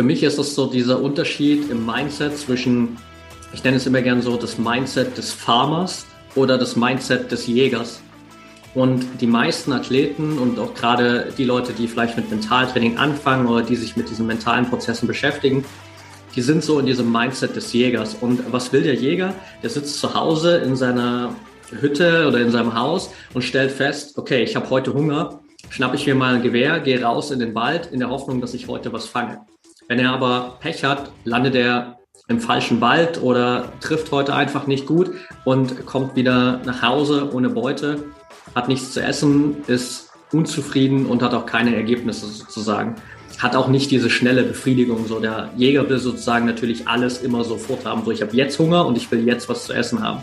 für mich ist es so dieser Unterschied im Mindset zwischen, ich nenne es immer gern so, das Mindset des Farmers oder das Mindset des Jägers. Und die meisten Athleten und auch gerade die Leute, die vielleicht mit Mentaltraining anfangen oder die sich mit diesen mentalen Prozessen beschäftigen, die sind so in diesem Mindset des Jägers. Und was will der Jäger? Der sitzt zu Hause in seiner Hütte oder in seinem Haus und stellt fest, okay, ich habe heute Hunger, schnappe ich mir mal ein Gewehr, gehe raus in den Wald in der Hoffnung, dass ich heute was fange. Wenn er aber Pech hat, landet er im falschen Wald oder trifft heute einfach nicht gut und kommt wieder nach Hause ohne Beute hat nichts zu essen, ist unzufrieden und hat auch keine Ergebnisse sozusagen. Hat auch nicht diese schnelle Befriedigung. So der Jäger will sozusagen natürlich alles immer sofort haben. So ich habe jetzt Hunger und ich will jetzt was zu essen haben.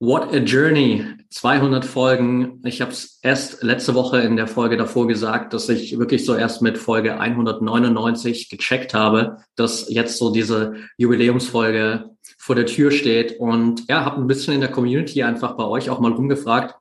What a Journey. 200 Folgen. Ich habe es erst letzte Woche in der Folge davor gesagt, dass ich wirklich so erst mit Folge 199 gecheckt habe, dass jetzt so diese Jubiläumsfolge vor der Tür steht. Und ja, habe ein bisschen in der Community einfach bei euch auch mal rumgefragt,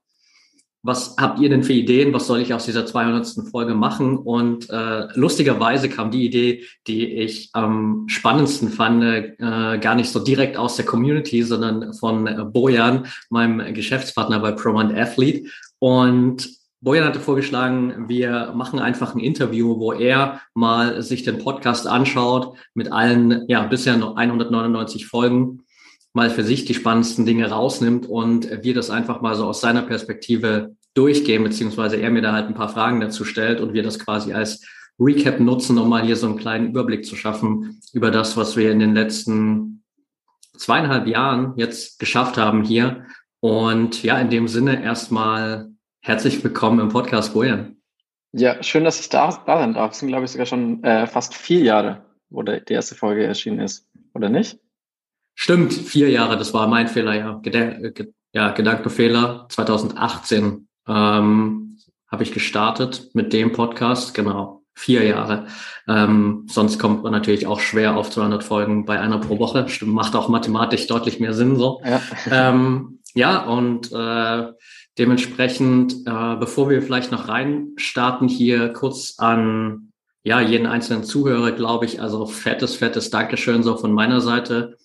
was habt ihr denn für Ideen? Was soll ich aus dieser 200. Folge machen? Und äh, lustigerweise kam die Idee, die ich am spannendsten fand, äh, gar nicht so direkt aus der Community, sondern von äh, Bojan, meinem Geschäftspartner bei ProMind Athlete. Und Bojan hatte vorgeschlagen, wir machen einfach ein Interview, wo er mal sich den Podcast anschaut mit allen, ja, bisher noch 199 Folgen mal für sich die spannendsten Dinge rausnimmt und wir das einfach mal so aus seiner Perspektive durchgehen, beziehungsweise er mir da halt ein paar Fragen dazu stellt und wir das quasi als Recap nutzen, um mal hier so einen kleinen Überblick zu schaffen über das, was wir in den letzten zweieinhalb Jahren jetzt geschafft haben hier. Und ja, in dem Sinne erstmal herzlich willkommen im Podcast, Bojan. Ja, schön, dass ich da, da sein darf. Es sind, glaube ich, sogar schon äh, fast vier Jahre, wo der, die erste Folge erschienen ist, oder nicht? Stimmt, vier Jahre, das war mein Fehler, ja. Gede ja, Gedankenfehler. 2018 ähm, habe ich gestartet mit dem Podcast, genau. Vier Jahre. Ähm, sonst kommt man natürlich auch schwer auf 200 Folgen bei einer pro Woche. Stimmt, macht auch mathematisch deutlich mehr Sinn so. Ja, ähm, ja und äh, dementsprechend, äh, bevor wir vielleicht noch reinstarten, hier kurz an ja jeden einzelnen Zuhörer, glaube ich, also fettes, fettes Dankeschön so von meiner Seite äh,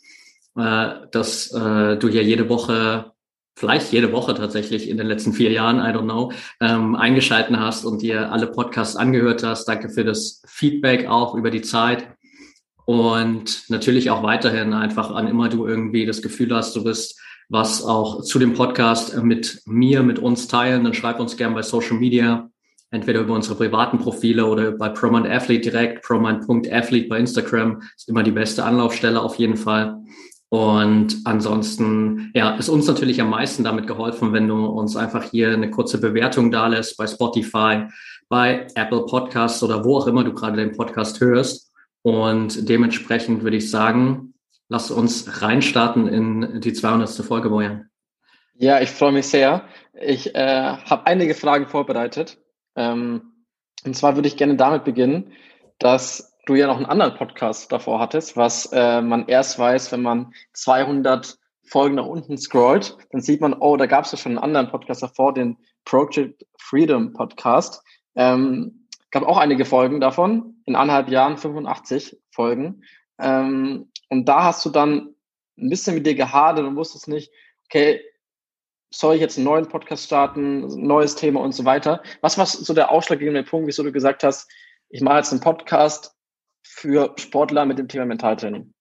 dass äh, du ja jede Woche vielleicht jede Woche tatsächlich in den letzten vier Jahren, I don't know, ähm, eingeschalten hast und dir alle Podcasts angehört hast. Danke für das Feedback auch über die Zeit. Und natürlich auch weiterhin einfach an immer du irgendwie das Gefühl hast, du bist was auch zu dem Podcast mit mir, mit uns teilen, dann schreib uns gern bei Social Media, entweder über unsere privaten Profile oder bei Promind Athlete direkt, promind.athlete bei Instagram ist immer die beste Anlaufstelle auf jeden Fall. Und ansonsten, ja, ist uns natürlich am meisten damit geholfen, wenn du uns einfach hier eine kurze Bewertung da lässt bei Spotify, bei Apple Podcasts oder wo auch immer du gerade den Podcast hörst. Und dementsprechend würde ich sagen, lass uns reinstarten in die 200. Folge, Bojan. Ja, ich freue mich sehr. Ich äh, habe einige Fragen vorbereitet. Ähm, und zwar würde ich gerne damit beginnen, dass du ja noch einen anderen Podcast davor hattest, was äh, man erst weiß, wenn man 200 Folgen nach unten scrollt, dann sieht man, oh, da gab es ja schon einen anderen Podcast davor, den Project Freedom Podcast. Ähm, gab auch einige Folgen davon, in anderthalb Jahren 85 Folgen. Ähm, und da hast du dann ein bisschen mit dir gehadert und wusstest nicht, okay, soll ich jetzt einen neuen Podcast starten, neues Thema und so weiter. Was war so der ausschlaggebende Punkt, wieso du gesagt hast, ich mache jetzt einen Podcast für Sportler mit dem Thema Mentaltraining?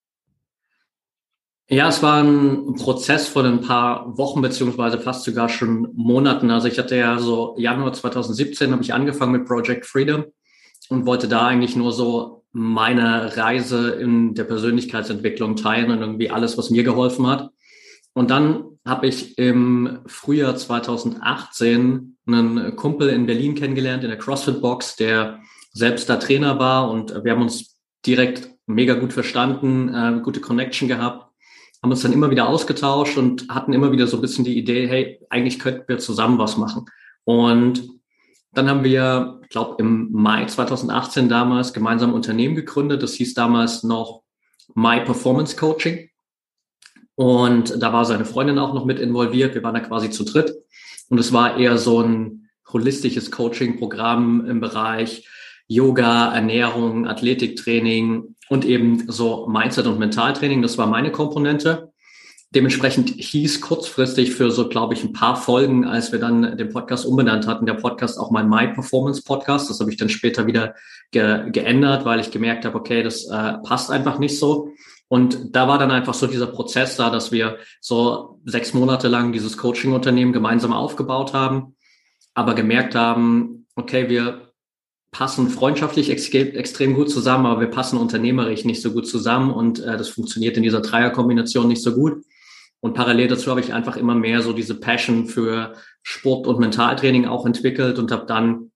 Ja, es war ein Prozess von ein paar Wochen beziehungsweise fast sogar schon Monaten. Also ich hatte ja so Januar 2017 habe ich angefangen mit Project Freedom und wollte da eigentlich nur so meine Reise in der Persönlichkeitsentwicklung teilen und irgendwie alles, was mir geholfen hat. Und dann habe ich im Frühjahr 2018 einen Kumpel in Berlin kennengelernt, in der CrossFit Box, der selbst da Trainer war und wir haben uns direkt mega gut verstanden, äh, gute Connection gehabt haben uns dann immer wieder ausgetauscht und hatten immer wieder so ein bisschen die Idee, hey, eigentlich könnten wir zusammen was machen. Und dann haben wir, ich glaube, im Mai 2018 damals gemeinsam ein Unternehmen gegründet. Das hieß damals noch My Performance Coaching. Und da war seine Freundin auch noch mit involviert. Wir waren da quasi zu dritt. Und es war eher so ein holistisches Coaching-Programm im Bereich Yoga, Ernährung, Athletiktraining und eben so Mindset und Mentaltraining. Das war meine Komponente. Dementsprechend hieß kurzfristig für so, glaube ich, ein paar Folgen, als wir dann den Podcast umbenannt hatten, der Podcast auch mein My Performance Podcast. Das habe ich dann später wieder ge geändert, weil ich gemerkt habe, okay, das äh, passt einfach nicht so. Und da war dann einfach so dieser Prozess da, dass wir so sechs Monate lang dieses Coaching-Unternehmen gemeinsam aufgebaut haben, aber gemerkt haben, okay, wir passen freundschaftlich extrem gut zusammen, aber wir passen unternehmerisch nicht so gut zusammen und äh, das funktioniert in dieser Dreierkombination nicht so gut. Und parallel dazu habe ich einfach immer mehr so diese Passion für Sport und Mentaltraining auch entwickelt und habe dann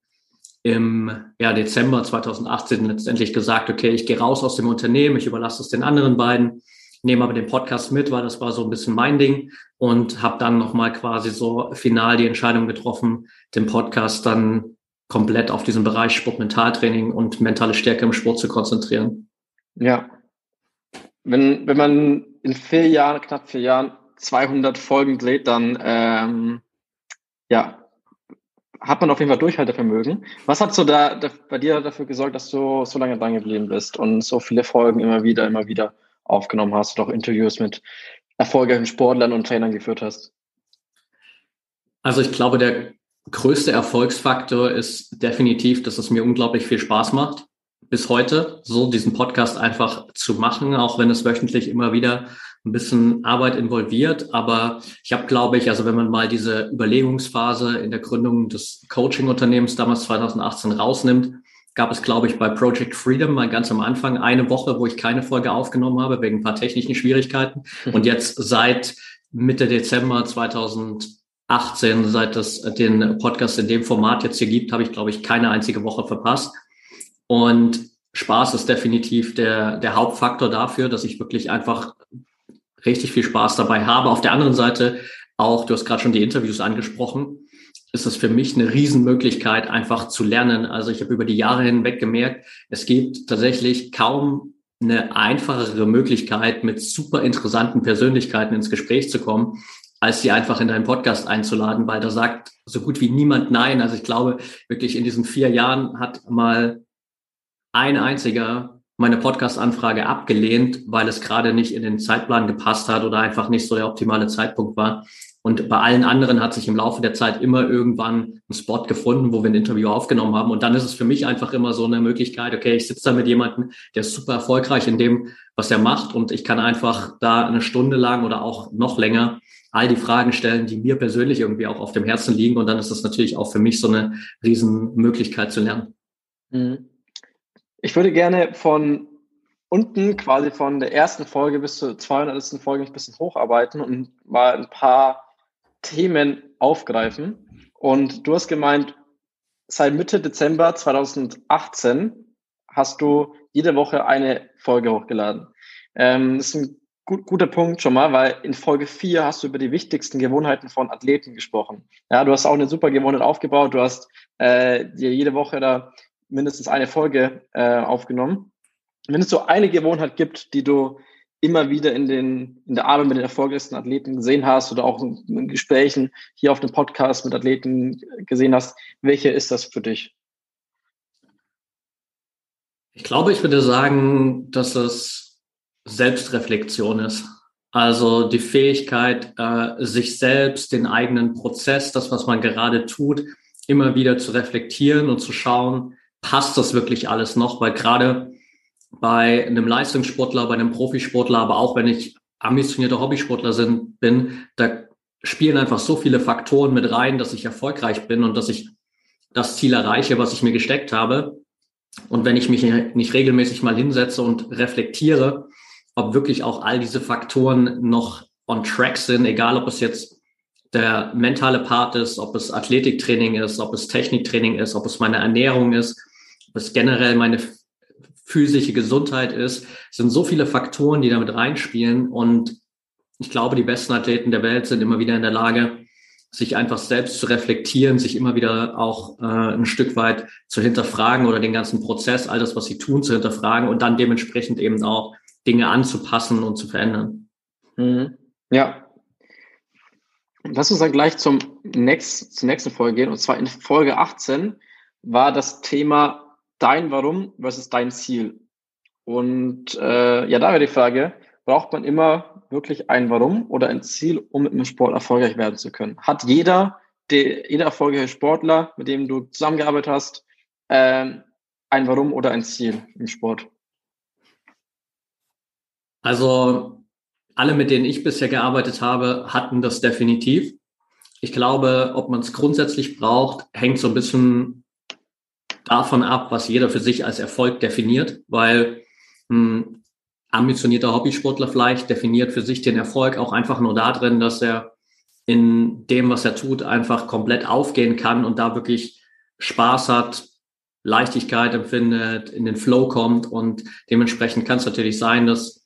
im ja, Dezember 2018 letztendlich gesagt, okay, ich gehe raus aus dem Unternehmen, ich überlasse es den anderen beiden, nehme aber den Podcast mit, weil das war so ein bisschen mein Ding und habe dann nochmal quasi so final die Entscheidung getroffen, den Podcast dann komplett auf diesen Bereich Sportmentaltraining und mentale Stärke im Sport zu konzentrieren. Ja. Wenn, wenn man in vier Jahren, knapp vier Jahren, 200 Folgen dreht, dann ähm, ja, hat man auf jeden Fall Durchhaltevermögen. Was hat so da, da, bei dir dafür gesorgt, dass du so lange dran geblieben bist und so viele Folgen immer wieder, immer wieder aufgenommen hast und auch Interviews mit erfolgreichen Sportlern und Trainern geführt hast? Also ich glaube, der größte Erfolgsfaktor ist definitiv, dass es mir unglaublich viel Spaß macht, bis heute so diesen Podcast einfach zu machen, auch wenn es wöchentlich immer wieder ein bisschen Arbeit involviert. Aber ich habe, glaube ich, also wenn man mal diese Überlegungsphase in der Gründung des Coaching-Unternehmens damals 2018 rausnimmt, gab es, glaube ich, bei Project Freedom mal ganz am Anfang eine Woche, wo ich keine Folge aufgenommen habe, wegen ein paar technischen Schwierigkeiten. Und jetzt seit Mitte Dezember 2018 18, seit es den Podcast in dem Format jetzt hier gibt, habe ich, glaube ich, keine einzige Woche verpasst. Und Spaß ist definitiv der, der Hauptfaktor dafür, dass ich wirklich einfach richtig viel Spaß dabei habe. Auf der anderen Seite auch, du hast gerade schon die Interviews angesprochen, ist es für mich eine Riesenmöglichkeit, einfach zu lernen. Also ich habe über die Jahre hinweg gemerkt, es gibt tatsächlich kaum eine einfachere Möglichkeit, mit super interessanten Persönlichkeiten ins Gespräch zu kommen, als sie einfach in deinen Podcast einzuladen, weil da sagt so gut wie niemand nein. Also ich glaube, wirklich in diesen vier Jahren hat mal ein einziger meine Podcast-Anfrage abgelehnt, weil es gerade nicht in den Zeitplan gepasst hat oder einfach nicht so der optimale Zeitpunkt war. Und bei allen anderen hat sich im Laufe der Zeit immer irgendwann ein Spot gefunden, wo wir ein Interview aufgenommen haben. Und dann ist es für mich einfach immer so eine Möglichkeit, okay, ich sitze da mit jemandem, der ist super erfolgreich in dem, was er macht. Und ich kann einfach da eine Stunde lang oder auch noch länger all die Fragen stellen, die mir persönlich irgendwie auch auf dem Herzen liegen. Und dann ist das natürlich auch für mich so eine Riesenmöglichkeit zu lernen. Mhm. Ich würde gerne von unten quasi von der ersten Folge bis zur 200. Folge ein bisschen hocharbeiten und mal ein paar Themen aufgreifen. Und du hast gemeint, seit Mitte Dezember 2018 hast du jede Woche eine Folge hochgeladen. Ähm, das ist ein gut, guter Punkt schon mal, weil in Folge 4 hast du über die wichtigsten Gewohnheiten von Athleten gesprochen. Ja, du hast auch eine super Gewohnheit aufgebaut. Du hast äh, dir jede Woche da mindestens eine Folge äh, aufgenommen. Wenn es so eine Gewohnheit gibt, die du immer wieder in, den, in der Arbeit mit den erfolgreichsten Athleten gesehen hast oder auch in Gesprächen hier auf dem Podcast mit Athleten gesehen hast, welche ist das für dich? Ich glaube, ich würde sagen, dass es Selbstreflexion ist. Also die Fähigkeit, äh, sich selbst, den eigenen Prozess, das, was man gerade tut, immer wieder zu reflektieren und zu schauen, passt das wirklich alles noch? Weil gerade bei einem Leistungssportler, bei einem Profisportler, aber auch wenn ich ambitionierter Hobbysportler sind, bin, da spielen einfach so viele Faktoren mit rein, dass ich erfolgreich bin und dass ich das Ziel erreiche, was ich mir gesteckt habe. Und wenn ich mich nicht regelmäßig mal hinsetze und reflektiere, ob wirklich auch all diese Faktoren noch on track sind, egal ob es jetzt der mentale Part ist, ob es Athletiktraining ist, ob es Techniktraining ist, ob es meine Ernährung ist, ob es generell meine physische Gesundheit ist, sind so viele Faktoren, die damit reinspielen. Und ich glaube, die besten Athleten der Welt sind immer wieder in der Lage, sich einfach selbst zu reflektieren, sich immer wieder auch äh, ein Stück weit zu hinterfragen oder den ganzen Prozess, all das, was sie tun, zu hinterfragen und dann dementsprechend eben auch Dinge anzupassen und zu verändern. Mhm. Ja. Lass uns dann gleich zum next, zur nächsten Folge gehen. Und zwar in Folge 18 war das Thema dein Warum versus dein Ziel. Und äh, ja, da wäre die Frage, braucht man immer wirklich ein Warum oder ein Ziel, um dem Sport erfolgreich werden zu können? Hat jeder, der, jeder erfolgreiche Sportler, mit dem du zusammengearbeitet hast, äh, ein Warum oder ein Ziel im Sport? Also alle, mit denen ich bisher gearbeitet habe, hatten das definitiv. Ich glaube, ob man es grundsätzlich braucht, hängt so ein bisschen davon ab, was jeder für sich als Erfolg definiert, weil ein ambitionierter Hobbysportler vielleicht definiert für sich den Erfolg auch einfach nur darin, dass er in dem, was er tut, einfach komplett aufgehen kann und da wirklich Spaß hat, Leichtigkeit empfindet, in den Flow kommt und dementsprechend kann es natürlich sein, dass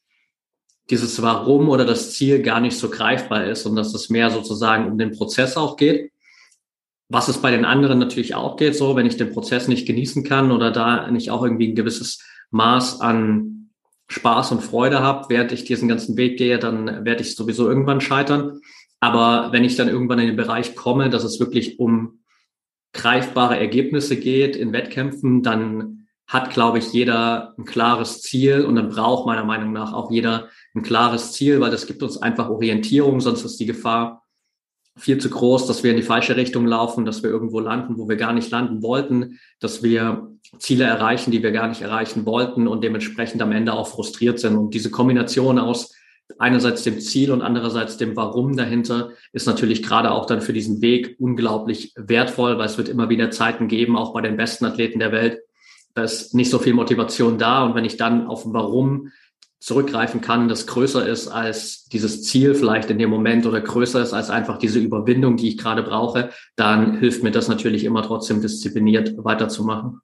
dieses Warum oder das Ziel gar nicht so greifbar ist und dass es mehr sozusagen um den Prozess auch geht. Was es bei den anderen natürlich auch geht, so wenn ich den Prozess nicht genießen kann oder da nicht auch irgendwie ein gewisses Maß an Spaß und Freude habe, während ich diesen ganzen Weg gehe, dann werde ich sowieso irgendwann scheitern. Aber wenn ich dann irgendwann in den Bereich komme, dass es wirklich um greifbare Ergebnisse geht in Wettkämpfen, dann hat, glaube ich, jeder ein klares Ziel und dann braucht meiner Meinung nach auch jeder ein klares Ziel, weil das gibt uns einfach Orientierung, sonst ist die Gefahr viel zu groß, dass wir in die falsche Richtung laufen, dass wir irgendwo landen, wo wir gar nicht landen wollten, dass wir Ziele erreichen, die wir gar nicht erreichen wollten und dementsprechend am Ende auch frustriert sind. Und diese Kombination aus einerseits dem Ziel und andererseits dem Warum dahinter ist natürlich gerade auch dann für diesen Weg unglaublich wertvoll, weil es wird immer wieder Zeiten geben, auch bei den besten Athleten der Welt, da ist nicht so viel Motivation da. Und wenn ich dann auf Warum zurückgreifen kann, das größer ist als dieses Ziel vielleicht in dem Moment oder größer ist als einfach diese Überwindung, die ich gerade brauche, dann hilft mir das natürlich immer trotzdem diszipliniert weiterzumachen.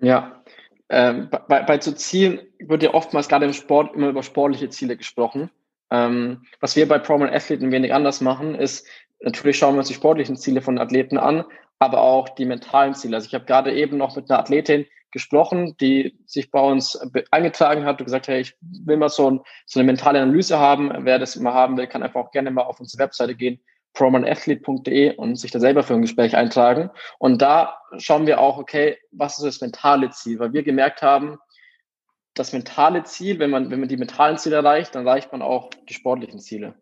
Ja, ähm, bei, bei zu Zielen wird ja oftmals gerade im Sport immer über sportliche Ziele gesprochen. Ähm, was wir bei Prominent Athleten ein wenig anders machen, ist, natürlich schauen wir uns die sportlichen Ziele von Athleten an, aber auch die mentalen Ziele. Also ich habe gerade eben noch mit einer Athletin gesprochen, die sich bei uns eingetragen hat und gesagt, hey, ich will mal so, ein, so eine mentale Analyse haben. Wer das mal haben will, kann einfach auch gerne mal auf unsere Webseite gehen, promanathlete.de und sich da selber für ein Gespräch eintragen. Und da schauen wir auch, okay, was ist das mentale Ziel? Weil wir gemerkt haben, das mentale Ziel, wenn man, wenn man die mentalen Ziele erreicht, dann erreicht man auch die sportlichen Ziele.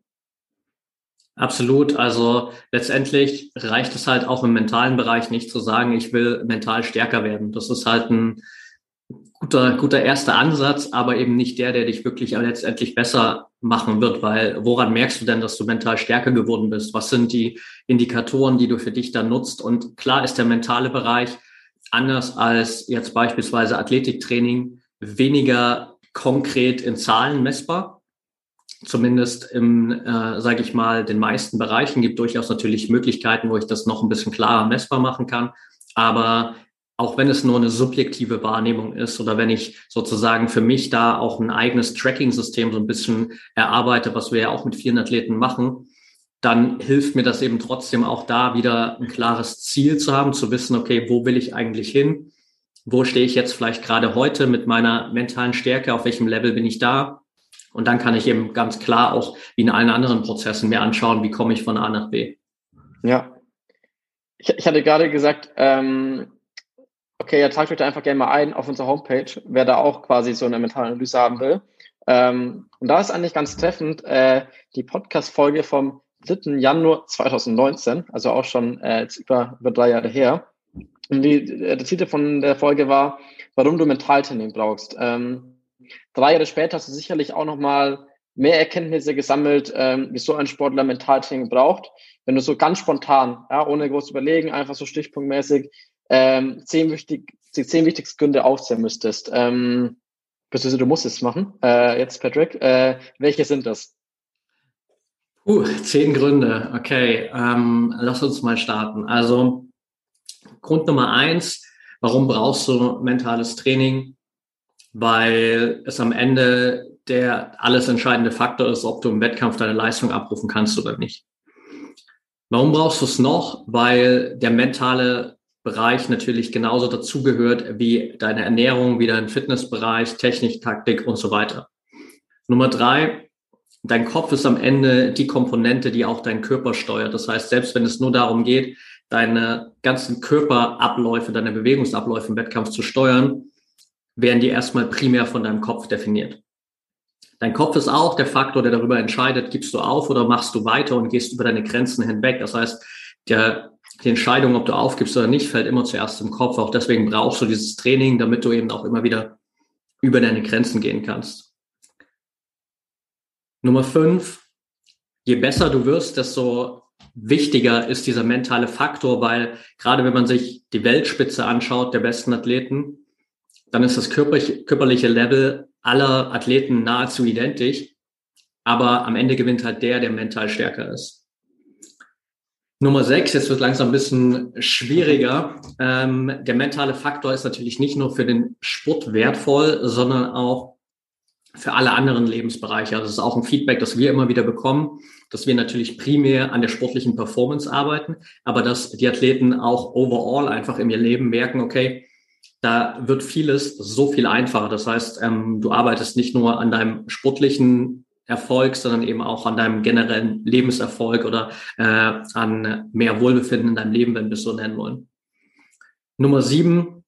Absolut. Also letztendlich reicht es halt auch im mentalen Bereich nicht zu sagen, ich will mental stärker werden. Das ist halt ein guter, guter erster Ansatz, aber eben nicht der, der dich wirklich letztendlich besser machen wird, weil woran merkst du denn, dass du mental stärker geworden bist? Was sind die Indikatoren, die du für dich dann nutzt? Und klar ist der mentale Bereich anders als jetzt beispielsweise Athletiktraining weniger konkret in Zahlen messbar zumindest im, äh, sage ich mal, den meisten Bereichen gibt durchaus natürlich Möglichkeiten, wo ich das noch ein bisschen klarer messbar machen kann. Aber auch wenn es nur eine subjektive Wahrnehmung ist oder wenn ich sozusagen für mich da auch ein eigenes Tracking-System so ein bisschen erarbeite, was wir ja auch mit vielen Athleten machen, dann hilft mir das eben trotzdem auch da wieder ein klares Ziel zu haben, zu wissen, okay, wo will ich eigentlich hin? Wo stehe ich jetzt vielleicht gerade heute mit meiner mentalen Stärke? Auf welchem Level bin ich da? Und dann kann ich eben ganz klar auch wie in allen anderen Prozessen mir anschauen, wie komme ich von A nach B. Ja. Ich, ich hatte gerade gesagt, ähm, okay, ja, tragt euch da einfach gerne mal ein auf unserer Homepage, wer da auch quasi so eine mentale Analyse haben will. Ähm, und da ist eigentlich ganz treffend äh, die Podcast-Folge vom 3. Januar 2019, also auch schon äh, über, über drei Jahre her. Und die, der Titel von der Folge war, warum du Mentaltraining brauchst. Ähm, drei Jahre später hast du sicherlich auch nochmal mehr Erkenntnisse gesammelt, ähm, wie so ein Sportler Mentaltraining braucht. Wenn du so ganz spontan, ja, ohne groß überlegen, einfach so stichpunktmäßig ähm, zehn, wichtig, die zehn wichtigsten Gründe aufzählen müsstest. Ähm, beziehungsweise du musst es machen. Äh, jetzt, Patrick, äh, welche sind das? Uh, zehn Gründe. Okay, ähm, lass uns mal starten. Also Grund Nummer eins, warum brauchst du mentales Training? Weil es am Ende der alles entscheidende Faktor ist, ob du im Wettkampf deine Leistung abrufen kannst oder nicht. Warum brauchst du es noch? Weil der mentale Bereich natürlich genauso dazugehört wie deine Ernährung, wie dein Fitnessbereich, Technik, Taktik und so weiter. Nummer drei, dein Kopf ist am Ende die Komponente, die auch deinen Körper steuert. Das heißt, selbst wenn es nur darum geht, deine ganzen Körperabläufe, deine Bewegungsabläufe im Wettkampf zu steuern, werden die erstmal primär von deinem Kopf definiert. Dein Kopf ist auch der Faktor, der darüber entscheidet, gibst du auf oder machst du weiter und gehst über deine Grenzen hinweg. Das heißt, der, die Entscheidung, ob du aufgibst oder nicht, fällt immer zuerst im Kopf. Auch deswegen brauchst du dieses Training, damit du eben auch immer wieder über deine Grenzen gehen kannst. Nummer fünf, je besser du wirst, desto wichtiger ist dieser mentale Faktor, weil gerade wenn man sich die Weltspitze anschaut, der besten Athleten, dann ist das körperliche, Level aller Athleten nahezu identisch. Aber am Ende gewinnt halt der, der mental stärker ist. Nummer sechs, jetzt wird langsam ein bisschen schwieriger. Ähm, der mentale Faktor ist natürlich nicht nur für den Sport wertvoll, sondern auch für alle anderen Lebensbereiche. Also das ist auch ein Feedback, das wir immer wieder bekommen, dass wir natürlich primär an der sportlichen Performance arbeiten, aber dass die Athleten auch overall einfach in ihr Leben merken, okay, da wird vieles so viel einfacher. Das heißt, ähm, du arbeitest nicht nur an deinem sportlichen Erfolg, sondern eben auch an deinem generellen Lebenserfolg oder äh, an mehr Wohlbefinden in deinem Leben, wenn wir es so nennen wollen. Nummer sieben,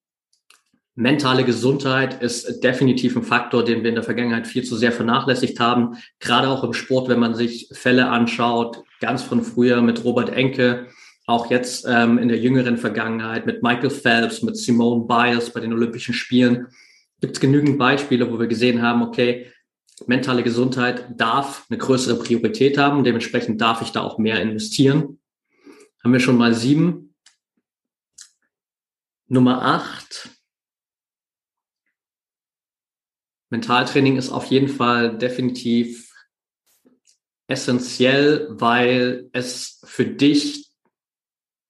mentale Gesundheit ist definitiv ein Faktor, den wir in der Vergangenheit viel zu sehr vernachlässigt haben. Gerade auch im Sport, wenn man sich Fälle anschaut, ganz von früher mit Robert Enke, auch jetzt ähm, in der jüngeren Vergangenheit mit Michael Phelps, mit Simone Biles bei den Olympischen Spielen, gibt es genügend Beispiele, wo wir gesehen haben, okay, mentale Gesundheit darf eine größere Priorität haben, dementsprechend darf ich da auch mehr investieren. Haben wir schon mal sieben. Nummer acht. Mentaltraining ist auf jeden Fall definitiv essentiell, weil es für dich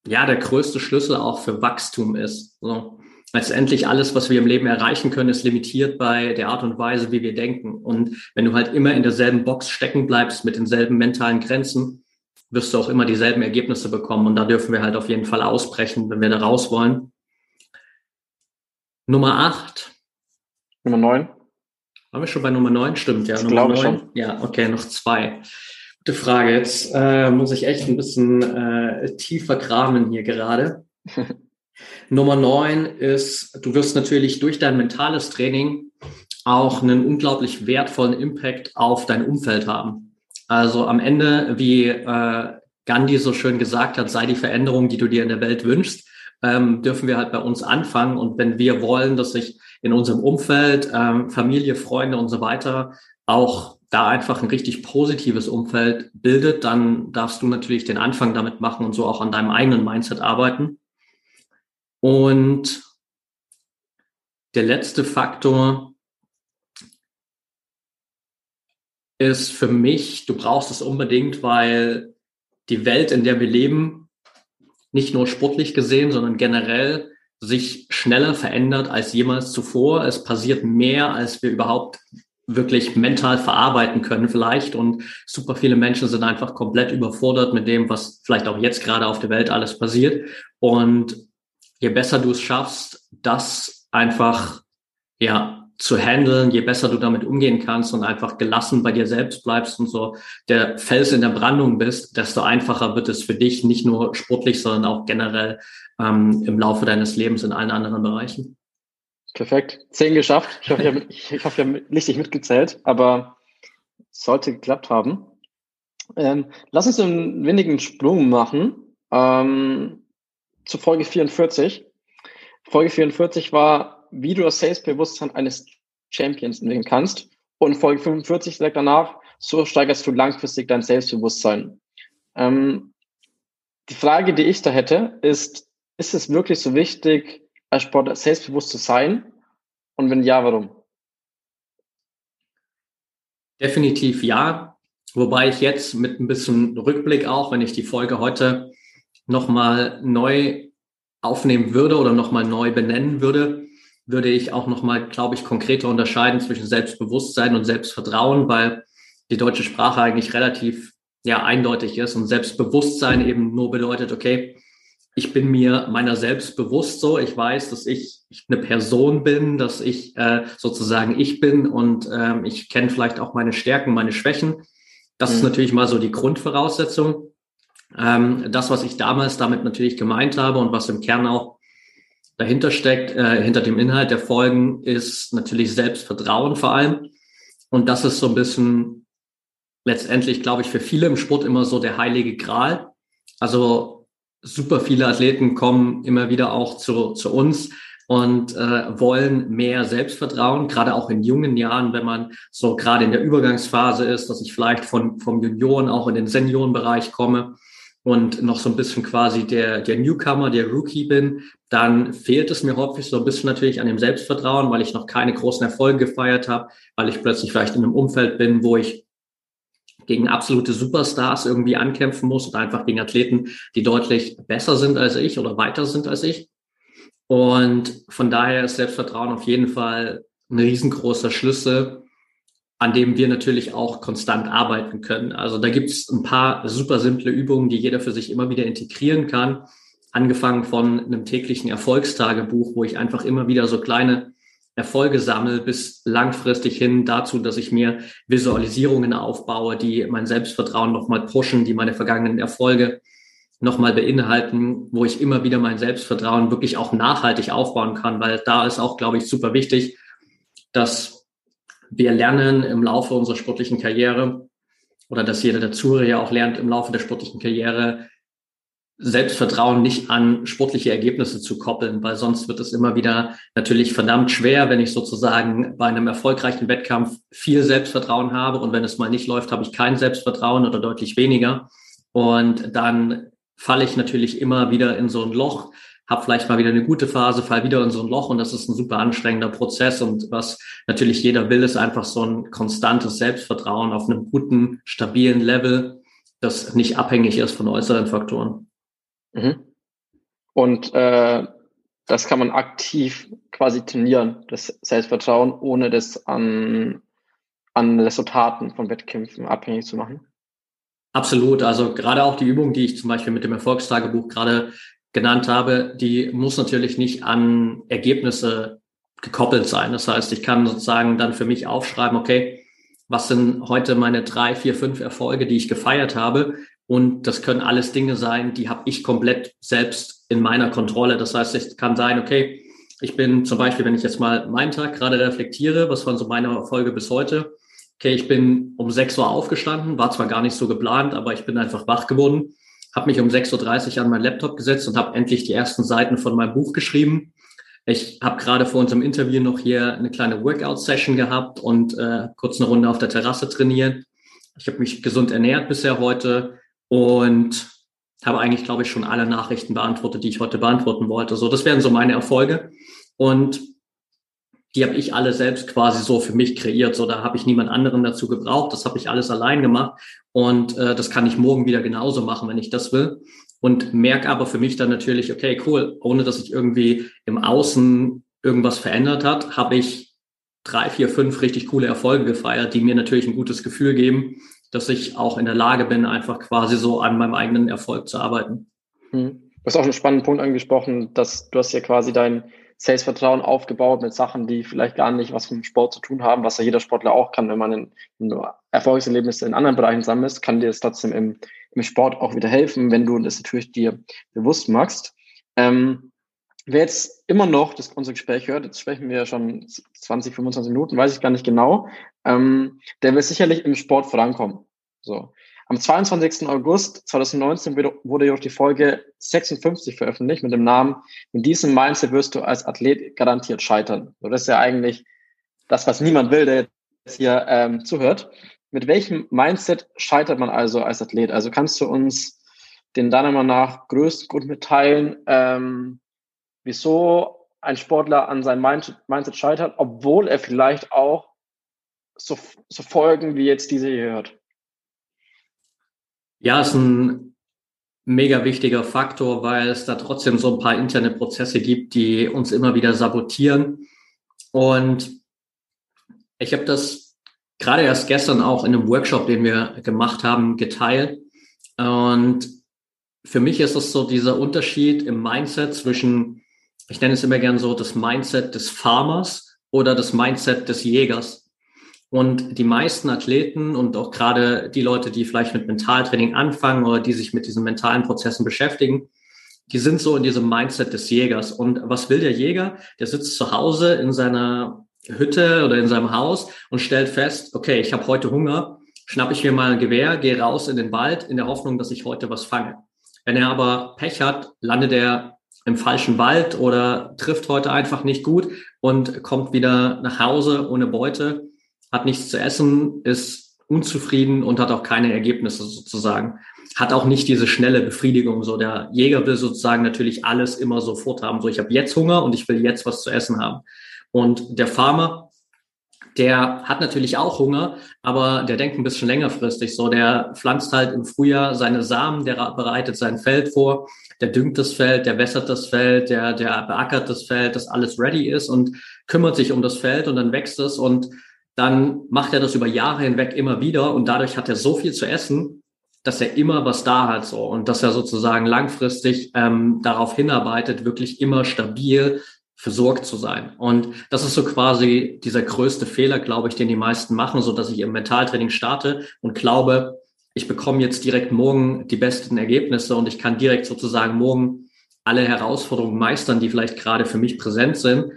ja der größte Schlüssel auch für Wachstum ist. So. Letztendlich alles, was wir im Leben erreichen können, ist limitiert bei der Art und Weise, wie wir denken. Und wenn du halt immer in derselben Box stecken bleibst mit denselben mentalen Grenzen, wirst du auch immer dieselben Ergebnisse bekommen. Und da dürfen wir halt auf jeden Fall ausbrechen, wenn wir da raus wollen. Nummer acht. Nummer neun. Waren wir schon bei Nummer neun? Stimmt, ja. Das Nummer glaube ich neun. schon. Ja, okay, noch zwei. Gute Frage. Jetzt äh, muss ich echt ein bisschen äh, tiefer kramen hier gerade. Nummer neun ist, du wirst natürlich durch dein mentales Training auch einen unglaublich wertvollen Impact auf dein Umfeld haben. Also am Ende, wie äh, Gandhi so schön gesagt hat, sei die Veränderung, die du dir in der Welt wünschst, ähm, dürfen wir halt bei uns anfangen. Und wenn wir wollen, dass sich in unserem Umfeld, ähm, Familie, Freunde und so weiter auch da einfach ein richtig positives Umfeld bildet, dann darfst du natürlich den Anfang damit machen und so auch an deinem eigenen Mindset arbeiten. Und der letzte Faktor ist für mich, du brauchst es unbedingt, weil die Welt, in der wir leben, nicht nur sportlich gesehen, sondern generell sich schneller verändert als jemals zuvor. Es passiert mehr, als wir überhaupt wirklich mental verarbeiten können vielleicht. Und super viele Menschen sind einfach komplett überfordert mit dem, was vielleicht auch jetzt gerade auf der Welt alles passiert. Und je besser du es schaffst, das einfach, ja, zu handeln, je besser du damit umgehen kannst und einfach gelassen bei dir selbst bleibst und so der Fels in der Brandung bist, desto einfacher wird es für dich, nicht nur sportlich, sondern auch generell ähm, im Laufe deines Lebens in allen anderen Bereichen. Perfekt. Zehn geschafft. Ich hoffe, ich habe, ich hoffe, ich habe richtig mitgezählt, aber sollte geklappt haben. Ähm, lass uns einen wenigen Sprung machen ähm, zu Folge 44. Folge 44 war, wie du das Sales-Bewusstsein eines Champions entwickeln kannst. Und Folge 45 direkt danach so steigerst du langfristig dein Selbstbewusstsein. Ähm, die Frage, die ich da hätte, ist, ist es wirklich so wichtig, als Sportler selbstbewusst zu sein? Und wenn ja, warum? Definitiv ja. Wobei ich jetzt mit ein bisschen Rückblick auch, wenn ich die Folge heute nochmal neu aufnehmen würde oder nochmal neu benennen würde, würde ich auch nochmal, glaube ich, konkreter unterscheiden zwischen Selbstbewusstsein und Selbstvertrauen, weil die deutsche Sprache eigentlich relativ ja eindeutig ist und Selbstbewusstsein eben nur bedeutet, okay, ich bin mir meiner selbst bewusst so, ich weiß, dass ich eine Person bin, dass ich äh, sozusagen ich bin und ähm, ich kenne vielleicht auch meine Stärken, meine Schwächen. Das mhm. ist natürlich mal so die Grundvoraussetzung. Ähm, das, was ich damals damit natürlich gemeint habe und was im Kern auch dahinter steckt, äh, hinter dem Inhalt der Folgen, ist natürlich Selbstvertrauen vor allem. Und das ist so ein bisschen letztendlich, glaube ich, für viele im Sport immer so der heilige Gral. Also super viele Athleten kommen immer wieder auch zu, zu uns und äh, wollen mehr Selbstvertrauen, gerade auch in jungen Jahren, wenn man so gerade in der Übergangsphase ist, dass ich vielleicht von, vom Junioren auch in den Seniorenbereich komme und noch so ein bisschen quasi der, der Newcomer, der Rookie bin, dann fehlt es mir häufig so ein bisschen natürlich an dem Selbstvertrauen, weil ich noch keine großen Erfolge gefeiert habe, weil ich plötzlich vielleicht in einem Umfeld bin, wo ich gegen absolute Superstars irgendwie ankämpfen muss oder einfach gegen Athleten, die deutlich besser sind als ich oder weiter sind als ich. Und von daher ist Selbstvertrauen auf jeden Fall ein riesengroßer Schlüssel, an dem wir natürlich auch konstant arbeiten können. Also da gibt es ein paar super simple Übungen, die jeder für sich immer wieder integrieren kann. Angefangen von einem täglichen Erfolgstagebuch, wo ich einfach immer wieder so kleine Erfolge sammle, bis langfristig hin dazu, dass ich mir Visualisierungen aufbaue, die mein Selbstvertrauen nochmal pushen, die meine vergangenen Erfolge nochmal beinhalten, wo ich immer wieder mein Selbstvertrauen wirklich auch nachhaltig aufbauen kann, weil da ist auch, glaube ich, super wichtig, dass wir lernen im Laufe unserer sportlichen Karriere oder dass jeder der Zuhörer ja auch lernt im Laufe der sportlichen Karriere, Selbstvertrauen nicht an sportliche Ergebnisse zu koppeln, weil sonst wird es immer wieder natürlich verdammt schwer, wenn ich sozusagen bei einem erfolgreichen Wettkampf viel Selbstvertrauen habe und wenn es mal nicht läuft, habe ich kein Selbstvertrauen oder deutlich weniger. Und dann falle ich natürlich immer wieder in so ein Loch, habe vielleicht mal wieder eine gute Phase, fall wieder in so ein Loch und das ist ein super anstrengender Prozess. Und was natürlich jeder will, ist einfach so ein konstantes Selbstvertrauen auf einem guten, stabilen Level, das nicht abhängig ist von äußeren Faktoren. Mhm. Und äh, das kann man aktiv quasi trainieren, das Selbstvertrauen, ohne das an, an Resultaten von Wettkämpfen abhängig zu machen. Absolut. Also gerade auch die Übung, die ich zum Beispiel mit dem Erfolgstagebuch gerade genannt habe, die muss natürlich nicht an Ergebnisse gekoppelt sein. Das heißt, ich kann sozusagen dann für mich aufschreiben, okay, was sind heute meine drei, vier, fünf Erfolge, die ich gefeiert habe und das können alles Dinge sein, die habe ich komplett selbst in meiner Kontrolle. Das heißt, es kann sein, okay, ich bin zum Beispiel, wenn ich jetzt mal meinen Tag gerade reflektiere, was waren so meine Erfolge bis heute? Okay, ich bin um 6 Uhr aufgestanden, war zwar gar nicht so geplant, aber ich bin einfach wach geworden, habe mich um 6.30 Uhr an meinen Laptop gesetzt und habe endlich die ersten Seiten von meinem Buch geschrieben. Ich habe gerade vor unserem Interview noch hier eine kleine Workout-Session gehabt und äh, kurz eine Runde auf der Terrasse trainiert. Ich habe mich gesund ernährt bisher heute, und habe eigentlich, glaube ich, schon alle Nachrichten beantwortet, die ich heute beantworten wollte. So, das wären so meine Erfolge. Und die habe ich alle selbst quasi so für mich kreiert. So, da habe ich niemand anderen dazu gebraucht. Das habe ich alles allein gemacht. Und äh, das kann ich morgen wieder genauso machen, wenn ich das will. Und merke aber für mich dann natürlich, okay, cool, ohne dass ich irgendwie im Außen irgendwas verändert hat, habe ich drei, vier, fünf richtig coole Erfolge gefeiert, die mir natürlich ein gutes Gefühl geben, dass ich auch in der Lage bin, einfach quasi so an meinem eigenen Erfolg zu arbeiten. Hm. Du hast auch einen spannenden Punkt angesprochen, dass du hast ja quasi dein Selbstvertrauen aufgebaut mit Sachen, die vielleicht gar nicht was mit dem Sport zu tun haben, was ja jeder Sportler auch kann, wenn man ein, ein Erfolgserlebnisse in anderen Bereichen sammelt, kann dir das trotzdem im, im Sport auch wieder helfen, wenn du das natürlich dir bewusst machst. Ähm, wer jetzt immer noch das, unser Gespräch hört, jetzt sprechen wir ja schon 20, 25 Minuten, weiß ich gar nicht genau, ähm, der wird sicherlich im Sport vorankommen. So. Am 22. August 2019 wurde jedoch die Folge 56 veröffentlicht mit dem Namen Mit diesem Mindset wirst du als Athlet garantiert scheitern. So, das ist ja eigentlich das, was niemand will, der jetzt hier ähm, zuhört. mit welchem Mindset scheitert man also als Athlet? Also kannst du uns den deiner Meinung nach größten Grund mitteilen, ähm, wieso ein Sportler an seinem Mindset scheitert, obwohl er vielleicht auch so, so Folgen wie jetzt diese hier hört? Ja, ist ein mega wichtiger Faktor, weil es da trotzdem so ein paar interne Prozesse gibt, die uns immer wieder sabotieren. Und ich habe das gerade erst gestern auch in einem Workshop, den wir gemacht haben, geteilt. Und für mich ist es so dieser Unterschied im Mindset zwischen, ich nenne es immer gern so, das Mindset des Farmers oder das Mindset des Jägers. Und die meisten Athleten und auch gerade die Leute, die vielleicht mit Mentaltraining anfangen oder die sich mit diesen mentalen Prozessen beschäftigen, die sind so in diesem Mindset des Jägers. Und was will der Jäger? Der sitzt zu Hause in seiner Hütte oder in seinem Haus und stellt fest, okay, ich habe heute Hunger, schnapp ich mir mal ein Gewehr, gehe raus in den Wald in der Hoffnung, dass ich heute was fange. Wenn er aber Pech hat, landet er im falschen Wald oder trifft heute einfach nicht gut und kommt wieder nach Hause ohne Beute hat nichts zu essen, ist unzufrieden und hat auch keine Ergebnisse sozusagen. Hat auch nicht diese schnelle Befriedigung. So der Jäger will sozusagen natürlich alles immer sofort haben. So ich habe jetzt Hunger und ich will jetzt was zu essen haben. Und der Farmer, der hat natürlich auch Hunger, aber der denkt ein bisschen längerfristig. So, der pflanzt halt im Frühjahr seine Samen, der bereitet sein Feld vor, der düngt das Feld, der wässert das Feld, der, der beackert das Feld, dass alles ready ist und kümmert sich um das Feld und dann wächst es und dann macht er das über Jahre hinweg immer wieder und dadurch hat er so viel zu essen, dass er immer was da hat so und dass er sozusagen langfristig ähm, darauf hinarbeitet, wirklich immer stabil versorgt zu sein. Und das ist so quasi dieser größte Fehler, glaube ich, den die meisten machen, so dass ich im Mentaltraining starte und glaube, ich bekomme jetzt direkt morgen die besten Ergebnisse und ich kann direkt sozusagen morgen alle Herausforderungen meistern, die vielleicht gerade für mich präsent sind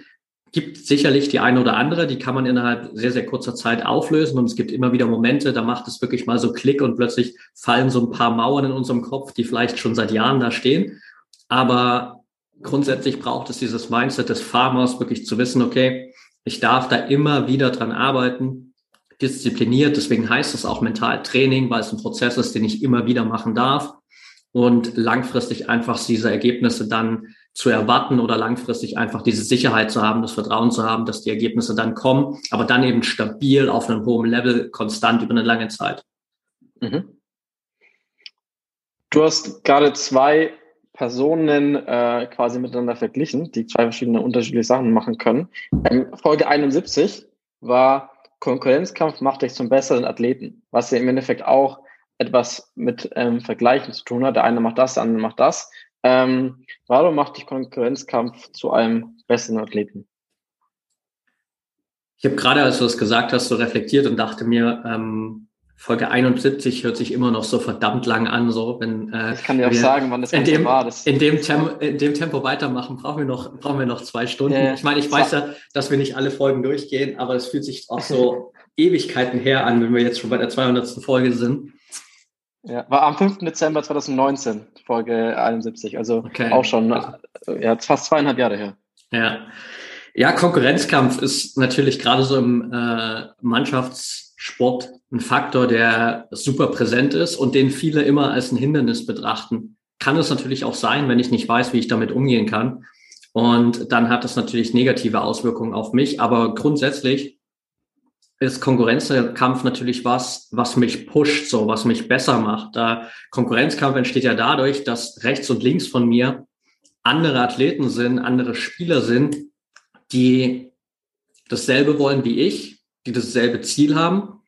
gibt sicherlich die eine oder andere, die kann man innerhalb sehr, sehr kurzer Zeit auflösen. Und es gibt immer wieder Momente, da macht es wirklich mal so Klick und plötzlich fallen so ein paar Mauern in unserem Kopf, die vielleicht schon seit Jahren da stehen. Aber grundsätzlich braucht es dieses Mindset des Farmers, wirklich zu wissen, okay, ich darf da immer wieder dran arbeiten, diszipliniert. Deswegen heißt es auch mental Training, weil es ein Prozess ist, den ich immer wieder machen darf und langfristig einfach diese Ergebnisse dann zu erwarten oder langfristig einfach diese Sicherheit zu haben, das Vertrauen zu haben, dass die Ergebnisse dann kommen, aber dann eben stabil auf einem hohen Level, konstant über eine lange Zeit. Mhm. Du hast gerade zwei Personen äh, quasi miteinander verglichen, die zwei verschiedene unterschiedliche Sachen machen können. Ähm, Folge 71 war Konkurrenzkampf macht dich zum besseren Athleten, was ja im Endeffekt auch etwas mit ähm, Vergleichen zu tun hat. Der eine macht das, der andere macht das. Ähm, warum macht dich Konkurrenzkampf zu einem besseren Athleten? Ich habe gerade, als du das gesagt hast, so reflektiert und dachte mir, ähm, Folge 71 hört sich immer noch so verdammt lang an, so wenn äh, ich kann dir auch sagen, wann das in dem, war. Das in dem, Tempo, in dem Tempo weitermachen brauchen wir noch brauchen wir noch zwei Stunden. Ja, ich meine, ich weiß ja, dass wir nicht alle Folgen durchgehen, aber es fühlt sich auch so Ewigkeiten her an, wenn wir jetzt schon bei der 200. Folge sind. Ja, war am 5. Dezember 2019, Folge 71, also okay. auch schon ja, fast zweieinhalb Jahre her. Ja. Ja, Konkurrenzkampf ist natürlich gerade so im äh, Mannschaftssport ein Faktor, der super präsent ist und den viele immer als ein Hindernis betrachten. Kann es natürlich auch sein, wenn ich nicht weiß, wie ich damit umgehen kann. Und dann hat das natürlich negative Auswirkungen auf mich. Aber grundsätzlich ist Konkurrenzkampf natürlich was, was mich pusht, so was mich besser macht. Da Konkurrenzkampf entsteht ja dadurch, dass rechts und links von mir andere Athleten sind, andere Spieler sind, die dasselbe wollen wie ich, die dasselbe Ziel haben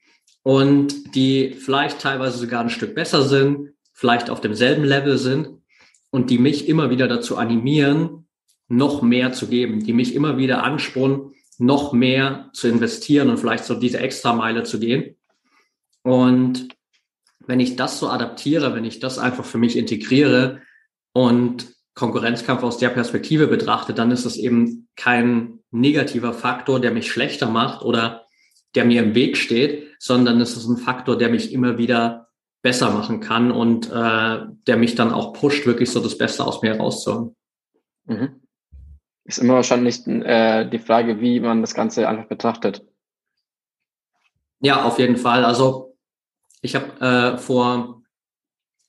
und die vielleicht teilweise sogar ein Stück besser sind, vielleicht auf demselben Level sind und die mich immer wieder dazu animieren, noch mehr zu geben, die mich immer wieder anspornen, noch mehr zu investieren und vielleicht so diese Extrameile zu gehen. Und wenn ich das so adaptiere, wenn ich das einfach für mich integriere und Konkurrenzkampf aus der Perspektive betrachte, dann ist es eben kein negativer Faktor, der mich schlechter macht oder der mir im Weg steht, sondern es ist ein Faktor, der mich immer wieder besser machen kann und äh, der mich dann auch pusht, wirklich so das Beste aus mir herauszuholen. Mhm. Ist immer wahrscheinlich äh, die Frage, wie man das Ganze einfach betrachtet. Ja, auf jeden Fall. Also ich habe äh, vor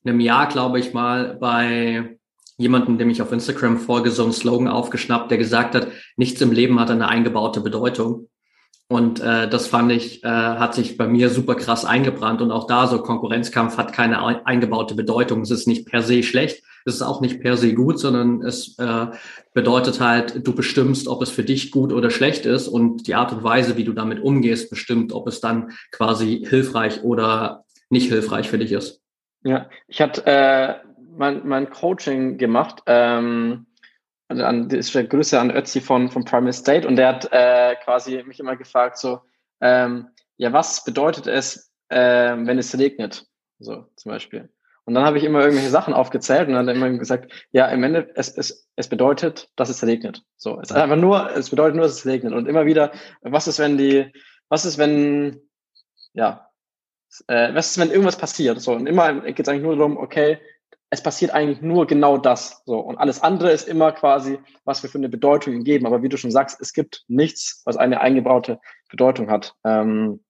einem Jahr, glaube ich, mal bei jemanden, dem ich auf Instagram folge, so einen Slogan aufgeschnappt, der gesagt hat, nichts im Leben hat eine eingebaute Bedeutung. Und äh, das fand ich, äh, hat sich bei mir super krass eingebrannt. Und auch da so Konkurrenzkampf hat keine eingebaute Bedeutung. Es ist nicht per se schlecht, es ist auch nicht per se gut, sondern es äh, bedeutet halt, du bestimmst, ob es für dich gut oder schlecht ist. Und die Art und Weise, wie du damit umgehst, bestimmt, ob es dann quasi hilfreich oder nicht hilfreich für dich ist. Ja, ich hatte äh, mein, mein Coaching gemacht. Ähm, an das ist Grüße an Ötzi von, von Primary State und der hat äh, quasi mich immer gefragt, so, ähm, ja, was bedeutet es, äh, wenn es regnet? So zum Beispiel. Und dann habe ich immer irgendwelche Sachen aufgezählt und dann hat er immer gesagt, ja, im Ende, es, es, es bedeutet, dass es regnet. So, es ist einfach nur, es bedeutet nur, dass es regnet. Und immer wieder, was ist, wenn die, was ist, wenn, ja, äh, was ist, wenn irgendwas passiert? So, und immer geht es eigentlich nur darum, okay, es passiert eigentlich nur genau das. So. Und alles andere ist immer quasi, was wir für eine Bedeutung geben. Aber wie du schon sagst, es gibt nichts, was eine eingebaute Bedeutung hat. Ähm,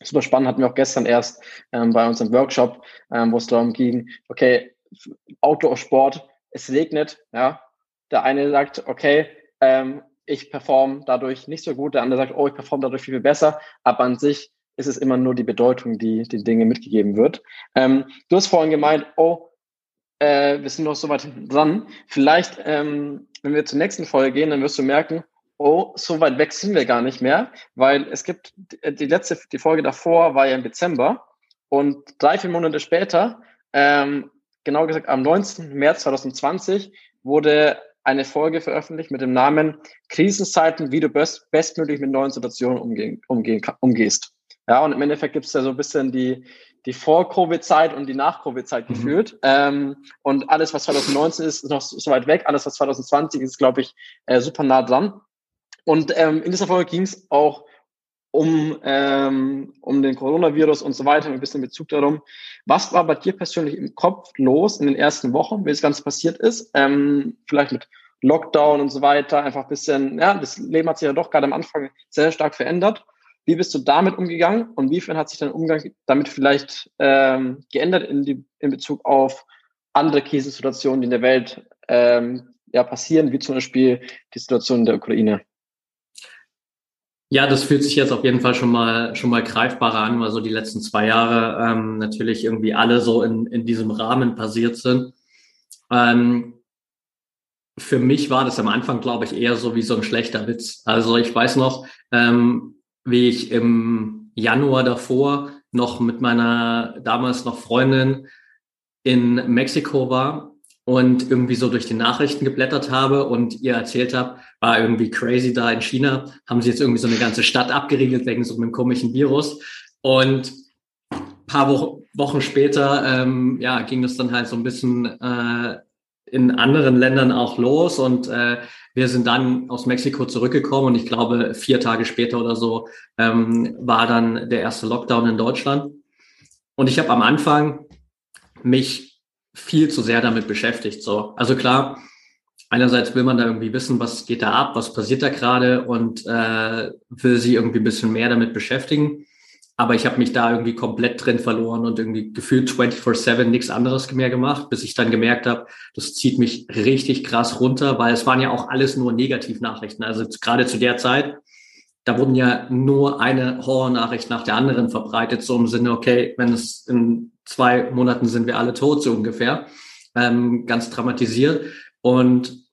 super spannend hatten wir auch gestern erst ähm, bei unserem Workshop, ähm, wo es darum ging, okay, Outdoor-Sport, es regnet, ja. Der eine sagt, okay, ähm, ich performe dadurch nicht so gut, der andere sagt, oh, ich performe dadurch viel, viel besser, aber an sich ist es immer nur die Bedeutung, die den Dinge mitgegeben wird. Ähm, du hast vorhin gemeint, oh, äh, wir sind noch so weit dran. Vielleicht, ähm, wenn wir zur nächsten Folge gehen, dann wirst du merken, oh, so weit weg sind wir gar nicht mehr, weil es gibt die letzte, die Folge davor war ja im Dezember und drei, vier Monate später, ähm, genau gesagt am 19. März 2020, wurde eine Folge veröffentlicht mit dem Namen Krisenzeiten, wie du best, bestmöglich mit neuen Situationen umgehen, umgehen, umgehst. Ja, und im Endeffekt gibt es ja so ein bisschen die, die Vor-Covid-Zeit und die Nach-Covid-Zeit mhm. Ähm, und alles, was 2019 ist, ist noch so weit weg. Alles, was 2020 ist, glaube ich, äh, super nah dran. Und ähm, in dieser Folge ging es auch um, ähm, um den Coronavirus und so weiter, ein bisschen Bezug darum. Was war bei dir persönlich im Kopf los in den ersten Wochen, wie das Ganze passiert ist? Ähm, vielleicht mit Lockdown und so weiter, einfach ein bisschen, ja, das Leben hat sich ja doch gerade am Anfang sehr stark verändert. Wie bist du damit umgegangen und wiefern hat sich dein Umgang damit vielleicht ähm, geändert in, die, in Bezug auf andere Krisensituationen, die in der Welt ähm, ja, passieren, wie zum Beispiel die Situation in der Ukraine? Ja, das fühlt sich jetzt auf jeden Fall schon mal schon mal greifbarer an, weil so die letzten zwei Jahre ähm, natürlich irgendwie alle so in, in diesem Rahmen passiert sind. Ähm, für mich war das am Anfang, glaube ich, eher so wie so ein schlechter Witz. Also ich weiß noch, ähm, wie ich im Januar davor noch mit meiner damals noch Freundin in Mexiko war und irgendwie so durch die Paar geblättert habe und ihr erzählt habe, war irgendwie crazy da in China, haben sie jetzt irgendwie so eine ganze Stadt abgeriegelt wegen so einem komischen Virus. Und paar Wo Wochen später ähm, ja, ging das dann halt so ein bisschen äh, in anderen Ländern auch los und äh, wir sind dann aus Mexiko zurückgekommen und ich glaube, vier Tage später oder so ähm, war dann der erste Lockdown in Deutschland. Und ich habe am Anfang mich viel zu sehr damit beschäftigt. So, also klar, einerseits will man da irgendwie wissen, was geht da ab, was passiert da gerade und äh, will sie irgendwie ein bisschen mehr damit beschäftigen. Aber ich habe mich da irgendwie komplett drin verloren und irgendwie gefühlt 24-7 nichts anderes mehr gemacht, bis ich dann gemerkt habe, das zieht mich richtig krass runter, weil es waren ja auch alles nur Negativnachrichten. Also gerade zu der Zeit, da wurden ja nur eine Horrornachricht nach der anderen verbreitet, so im Sinne, okay, wenn es in zwei Monaten sind wir alle tot, so ungefähr. Ähm, ganz dramatisiert. Und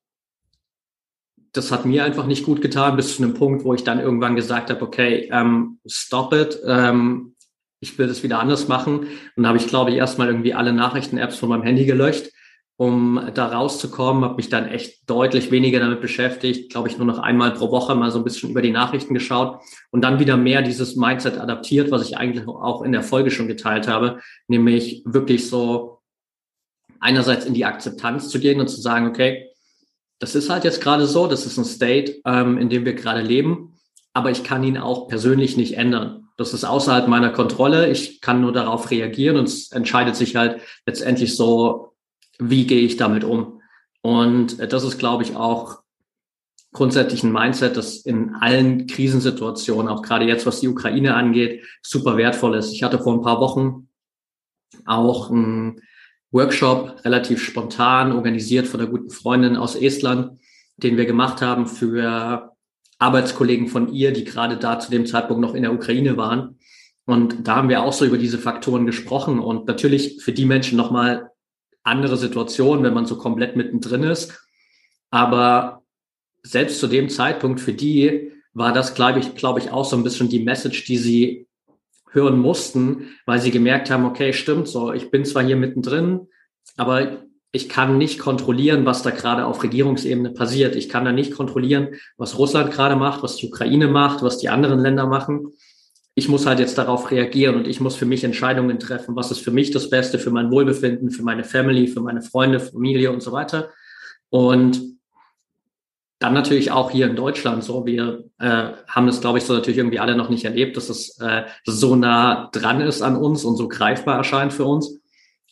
das hat mir einfach nicht gut getan, bis zu einem Punkt, wo ich dann irgendwann gesagt habe, okay, ähm, stop it, ähm, ich will das wieder anders machen. Und habe ich, glaube ich, erstmal irgendwie alle Nachrichten-Apps von meinem Handy gelöscht, um da rauszukommen, habe mich dann echt deutlich weniger damit beschäftigt, glaube ich, nur noch einmal pro Woche mal so ein bisschen über die Nachrichten geschaut und dann wieder mehr dieses Mindset adaptiert, was ich eigentlich auch in der Folge schon geteilt habe, nämlich wirklich so einerseits in die Akzeptanz zu gehen und zu sagen, okay, das ist halt jetzt gerade so, das ist ein State, ähm, in dem wir gerade leben, aber ich kann ihn auch persönlich nicht ändern. Das ist außerhalb meiner Kontrolle. Ich kann nur darauf reagieren und es entscheidet sich halt letztendlich so, wie gehe ich damit um. Und das ist, glaube ich, auch grundsätzlich ein Mindset, das in allen Krisensituationen, auch gerade jetzt, was die Ukraine angeht, super wertvoll ist. Ich hatte vor ein paar Wochen auch ein Workshop relativ spontan organisiert von einer guten Freundin aus Estland, den wir gemacht haben für Arbeitskollegen von ihr, die gerade da zu dem Zeitpunkt noch in der Ukraine waren. Und da haben wir auch so über diese Faktoren gesprochen und natürlich für die Menschen nochmal andere Situationen, wenn man so komplett mittendrin ist. Aber selbst zu dem Zeitpunkt für die war das, glaube ich, glaube ich, auch so ein bisschen die Message, die sie hören mussten, weil sie gemerkt haben, okay, stimmt so, ich bin zwar hier mittendrin, aber ich kann nicht kontrollieren, was da gerade auf Regierungsebene passiert. Ich kann da nicht kontrollieren, was Russland gerade macht, was die Ukraine macht, was die anderen Länder machen. Ich muss halt jetzt darauf reagieren und ich muss für mich Entscheidungen treffen, was ist für mich das Beste, für mein Wohlbefinden, für meine Family, für meine Freunde, Familie und so weiter. Und dann natürlich auch hier in Deutschland so. Wir äh, haben das, glaube ich, so natürlich irgendwie alle noch nicht erlebt, dass es äh, so nah dran ist an uns und so greifbar erscheint für uns.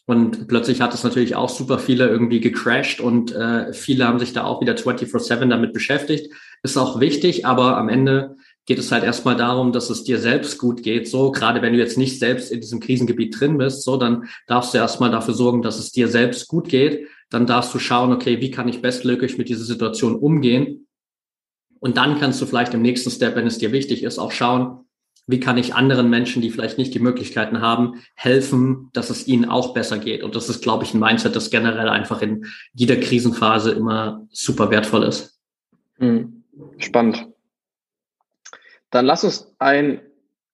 Und plötzlich hat es natürlich auch super viele irgendwie gecrashed und äh, viele haben sich da auch wieder 24-7 damit beschäftigt. Ist auch wichtig, aber am Ende geht es halt erstmal darum, dass es dir selbst gut geht. So, gerade wenn du jetzt nicht selbst in diesem Krisengebiet drin bist, so, dann darfst du erstmal dafür sorgen, dass es dir selbst gut geht dann darfst du schauen, okay, wie kann ich bestmöglich mit dieser Situation umgehen? Und dann kannst du vielleicht im nächsten Step, wenn es dir wichtig ist, auch schauen, wie kann ich anderen Menschen, die vielleicht nicht die Möglichkeiten haben, helfen, dass es ihnen auch besser geht. Und das ist, glaube ich, ein Mindset, das generell einfach in jeder Krisenphase immer super wertvoll ist. Hm. Spannend. Dann lass uns ein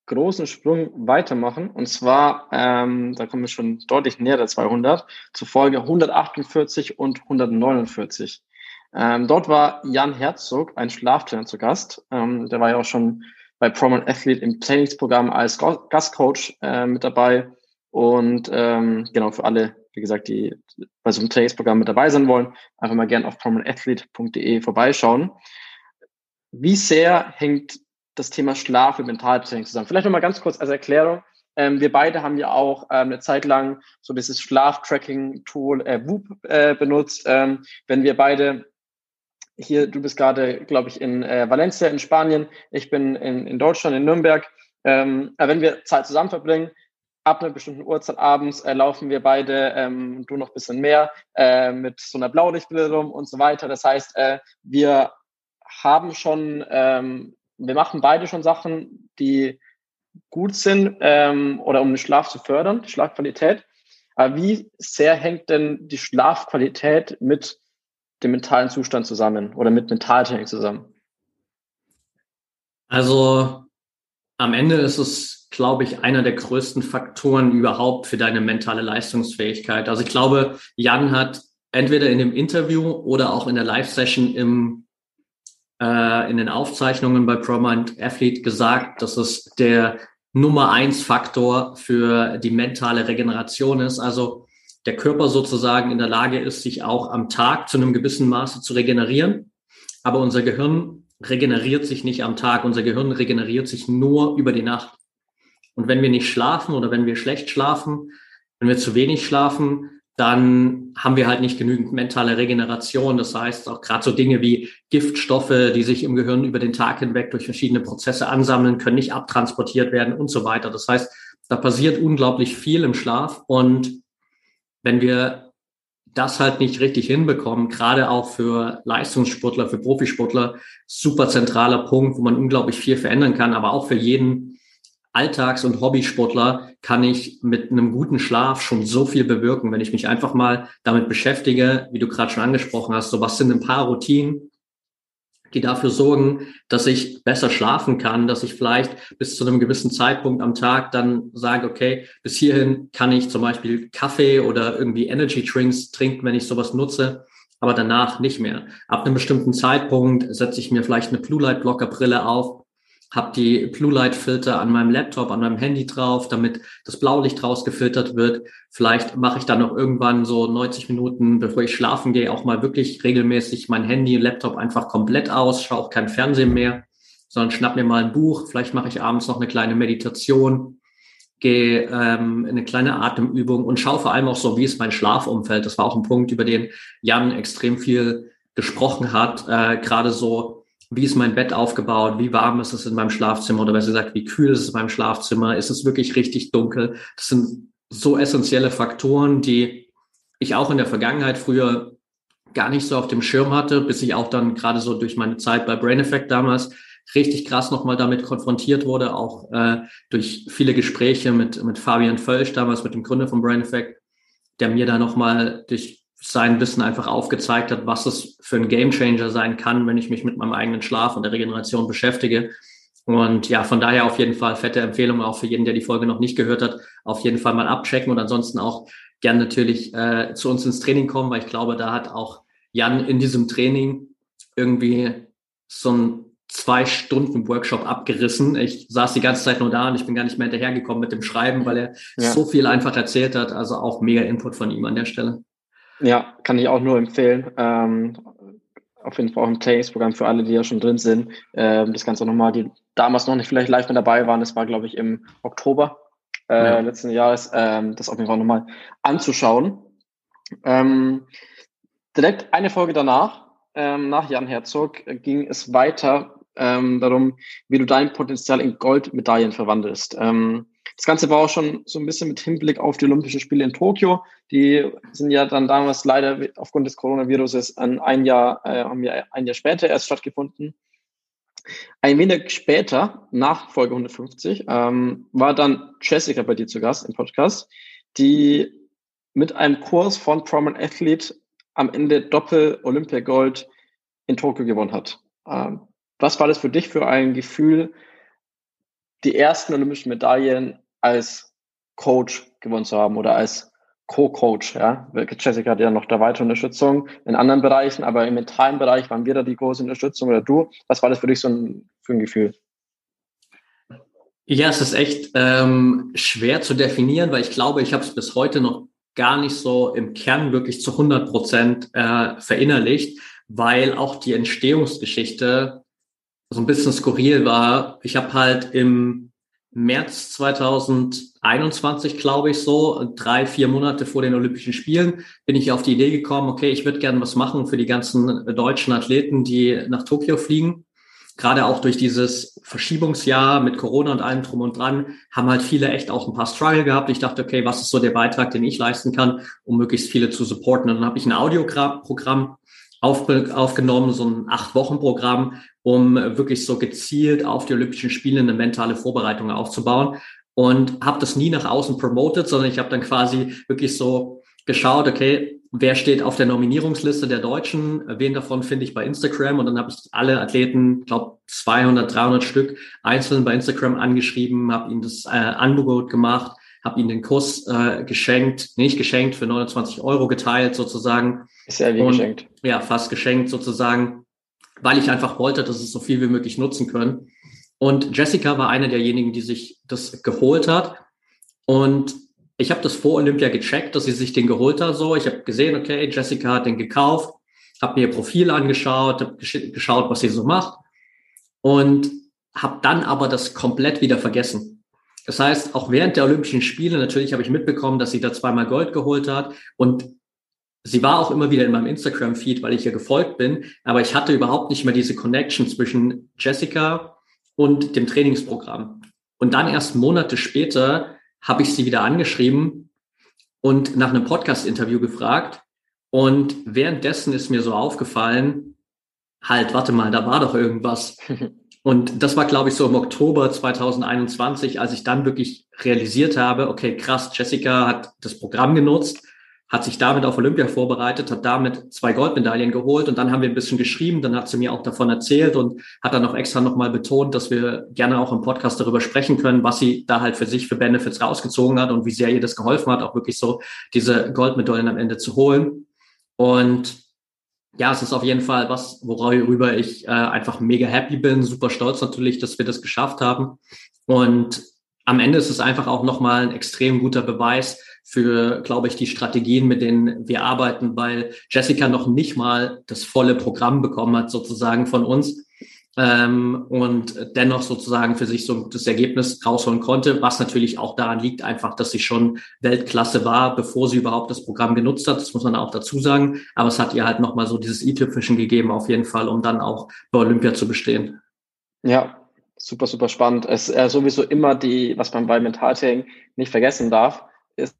großen Sprung weitermachen. Und zwar, ähm, da kommen wir schon deutlich näher der 200, zu Folge 148 und 149. Ähm, dort war Jan Herzog, ein Schlaftrainer, zu Gast. Ähm, der war ja auch schon bei Prominent Athlete im Trainingsprogramm als Gastcoach äh, mit dabei. Und ähm, genau, für alle, wie gesagt, die bei so einem Trainingsprogramm mit dabei sein wollen, einfach mal gerne auf prominentathlete.de vorbeischauen. Wie sehr hängt das Thema Schlaf und Mentaltraining zusammen. Vielleicht nochmal ganz kurz als Erklärung. Ähm, wir beide haben ja auch ähm, eine Zeit lang so dieses Schlaf-Tracking-Tool äh, Whoop äh, benutzt. Ähm, wenn wir beide hier, du bist gerade, glaube ich, in äh, Valencia in Spanien, ich bin in, in Deutschland, in Nürnberg. Ähm, wenn wir Zeit zusammen verbringen, ab einer bestimmten Uhrzeit abends äh, laufen wir beide, ähm, du noch bisschen mehr, äh, mit so einer Blaulichtbrille rum und so weiter. Das heißt, äh, wir haben schon ähm, wir machen beide schon Sachen, die gut sind ähm, oder um den Schlaf zu fördern, die Schlafqualität. Aber wie sehr hängt denn die Schlafqualität mit dem mentalen Zustand zusammen oder mit Mentaltraining zusammen? Also am Ende ist es, glaube ich, einer der größten Faktoren überhaupt für deine mentale Leistungsfähigkeit. Also ich glaube, Jan hat entweder in dem Interview oder auch in der Live-Session im äh, in den Aufzeichnungen bei ProMind Athlete gesagt, dass es der Nummer eins Faktor für die mentale Regeneration ist. Also der Körper sozusagen in der Lage ist, sich auch am Tag zu einem gewissen Maße zu regenerieren. Aber unser Gehirn regeneriert sich nicht am Tag. Unser Gehirn regeneriert sich nur über die Nacht. Und wenn wir nicht schlafen oder wenn wir schlecht schlafen, wenn wir zu wenig schlafen, dann haben wir halt nicht genügend mentale Regeneration. Das heißt auch gerade so Dinge wie Giftstoffe, die sich im Gehirn über den Tag hinweg durch verschiedene Prozesse ansammeln, können nicht abtransportiert werden und so weiter. Das heißt, da passiert unglaublich viel im Schlaf. Und wenn wir das halt nicht richtig hinbekommen, gerade auch für Leistungssportler, für Profisportler, super zentraler Punkt, wo man unglaublich viel verändern kann, aber auch für jeden Alltags- und Hobbysportler kann ich mit einem guten Schlaf schon so viel bewirken, wenn ich mich einfach mal damit beschäftige, wie du gerade schon angesprochen hast, so was sind ein paar Routinen, die dafür sorgen, dass ich besser schlafen kann, dass ich vielleicht bis zu einem gewissen Zeitpunkt am Tag dann sage, okay, bis hierhin kann ich zum Beispiel Kaffee oder irgendwie Energy Drinks trinken, wenn ich sowas nutze, aber danach nicht mehr. Ab einem bestimmten Zeitpunkt setze ich mir vielleicht eine Blue Light Blocker Brille auf, habe die Blue Light Filter an meinem Laptop, an meinem Handy drauf, damit das Blaulicht rausgefiltert wird. Vielleicht mache ich dann noch irgendwann so 90 Minuten, bevor ich schlafen gehe, auch mal wirklich regelmäßig mein Handy, Laptop einfach komplett aus, schaue auch kein Fernsehen mehr, sondern schnapp mir mal ein Buch. Vielleicht mache ich abends noch eine kleine Meditation, gehe ähm, eine kleine Atemübung und schaue vor allem auch so, wie ist mein Schlafumfeld. Das war auch ein Punkt, über den Jan extrem viel gesprochen hat, äh, gerade so wie ist mein Bett aufgebaut, wie warm ist es in meinem Schlafzimmer? Oder besser gesagt, wie kühl ist es in meinem Schlafzimmer, ist es wirklich richtig dunkel. Das sind so essentielle Faktoren, die ich auch in der Vergangenheit früher gar nicht so auf dem Schirm hatte, bis ich auch dann gerade so durch meine Zeit bei Brain Effect damals richtig krass nochmal damit konfrontiert wurde, auch äh, durch viele Gespräche mit, mit Fabian Völsch, damals mit dem Gründer von Brain Effect, der mir da nochmal durch sein Wissen einfach aufgezeigt hat, was es für ein Gamechanger sein kann, wenn ich mich mit meinem eigenen Schlaf und der Regeneration beschäftige. Und ja, von daher auf jeden Fall fette Empfehlung auch für jeden, der die Folge noch nicht gehört hat, auf jeden Fall mal abchecken und ansonsten auch gern natürlich äh, zu uns ins Training kommen, weil ich glaube, da hat auch Jan in diesem Training irgendwie so ein zwei Stunden Workshop abgerissen. Ich saß die ganze Zeit nur da und ich bin gar nicht mehr hinterhergekommen mit dem Schreiben, weil er ja. so viel einfach erzählt hat. Also auch mega Input von ihm an der Stelle. Ja, kann ich auch nur empfehlen. Ähm, auf jeden Fall auch im Trainingsprogramm für alle, die ja schon drin sind. Ähm, das Ganze nochmal, die damals noch nicht vielleicht live mit dabei waren, das war, glaube ich, im Oktober äh, ja. letzten Jahres, ähm, das auf jeden Fall nochmal anzuschauen. Ähm, direkt eine Folge danach, ähm, nach Jan Herzog, ging es weiter ähm, darum, wie du dein Potenzial in Goldmedaillen verwandelst. Ähm, das Ganze war auch schon so ein bisschen mit Hinblick auf die Olympischen Spiele in Tokio. Die sind ja dann damals leider aufgrund des Coronaviruses an ein Jahr, äh, haben ja ein Jahr später erst stattgefunden. Ein wenig später, nach Folge 150, ähm, war dann Jessica bei dir zu Gast im Podcast, die mit einem Kurs von Prominent Athlete am Ende Doppel-Olympiagold in Tokio gewonnen hat. Ähm, was war das für dich für ein Gefühl, die ersten olympischen Medaillen als Coach gewonnen zu haben oder als Co-Coach, ja. Jessica hat ja noch da weitere Unterstützung in anderen Bereichen, aber im mentalen Bereich waren wir da die große Unterstützung oder du. Was war das für dich so ein, für ein Gefühl? Ja, es ist echt ähm, schwer zu definieren, weil ich glaube, ich habe es bis heute noch gar nicht so im Kern wirklich zu 100 Prozent äh, verinnerlicht, weil auch die Entstehungsgeschichte so ein bisschen skurril war. Ich habe halt im März 2021, glaube ich, so drei, vier Monate vor den Olympischen Spielen, bin ich auf die Idee gekommen, okay, ich würde gerne was machen für die ganzen deutschen Athleten, die nach Tokio fliegen. Gerade auch durch dieses Verschiebungsjahr mit Corona und allem drum und dran haben halt viele echt auch ein paar Struggle gehabt. Ich dachte, okay, was ist so der Beitrag, den ich leisten kann, um möglichst viele zu supporten? Und dann habe ich ein Audioprogramm auf, aufgenommen, so ein Acht-Wochen-Programm, um wirklich so gezielt auf die Olympischen Spiele eine mentale Vorbereitung aufzubauen. Und habe das nie nach außen promoted, sondern ich habe dann quasi wirklich so geschaut, okay, wer steht auf der Nominierungsliste der Deutschen, wen davon finde ich bei Instagram und dann habe ich alle Athleten, glaube 200, 300 Stück einzeln bei Instagram angeschrieben, habe ihnen das äh, Angebot gemacht, habe ihnen den Kurs äh, geschenkt, nicht geschenkt, für 29 Euro geteilt sozusagen. Ist ja wie und, geschenkt. Ja, fast geschenkt sozusagen weil ich einfach wollte, dass es so viel wie möglich nutzen können. Und Jessica war eine derjenigen, die sich das geholt hat. Und ich habe das vor Olympia gecheckt, dass sie sich den geholt hat. So, ich habe gesehen, okay, Jessica hat den gekauft, habe mir ihr Profil angeschaut, habe geschaut, was sie so macht und habe dann aber das komplett wieder vergessen. Das heißt, auch während der Olympischen Spiele natürlich habe ich mitbekommen, dass sie da zweimal Gold geholt hat und Sie war auch immer wieder in meinem Instagram-Feed, weil ich ihr gefolgt bin, aber ich hatte überhaupt nicht mehr diese Connection zwischen Jessica und dem Trainingsprogramm. Und dann erst Monate später habe ich sie wieder angeschrieben und nach einem Podcast-Interview gefragt. Und währenddessen ist mir so aufgefallen, halt, warte mal, da war doch irgendwas. Und das war, glaube ich, so im Oktober 2021, als ich dann wirklich realisiert habe, okay, krass, Jessica hat das Programm genutzt, hat sich damit auf Olympia vorbereitet, hat damit zwei Goldmedaillen geholt und dann haben wir ein bisschen geschrieben, dann hat sie mir auch davon erzählt und hat dann auch extra nochmal betont, dass wir gerne auch im Podcast darüber sprechen können, was sie da halt für sich für Benefits rausgezogen hat und wie sehr ihr das geholfen hat, auch wirklich so diese Goldmedaillen am Ende zu holen. Und ja, es ist auf jeden Fall was, worüber ich äh, einfach mega happy bin, super stolz natürlich, dass wir das geschafft haben. Und am Ende ist es einfach auch nochmal ein extrem guter Beweis, für, glaube ich, die Strategien, mit denen wir arbeiten, weil Jessica noch nicht mal das volle Programm bekommen hat, sozusagen von uns. Ähm, und dennoch sozusagen für sich so das Ergebnis rausholen konnte, was natürlich auch daran liegt, einfach, dass sie schon Weltklasse war, bevor sie überhaupt das Programm genutzt hat. Das muss man auch dazu sagen. Aber es hat ihr halt nochmal so dieses i-Tüpfelchen gegeben, auf jeden Fall, um dann auch bei Olympia zu bestehen. Ja, super, super spannend. Es ist äh, sowieso immer die, was man bei Mentaltraining nicht vergessen darf, ist,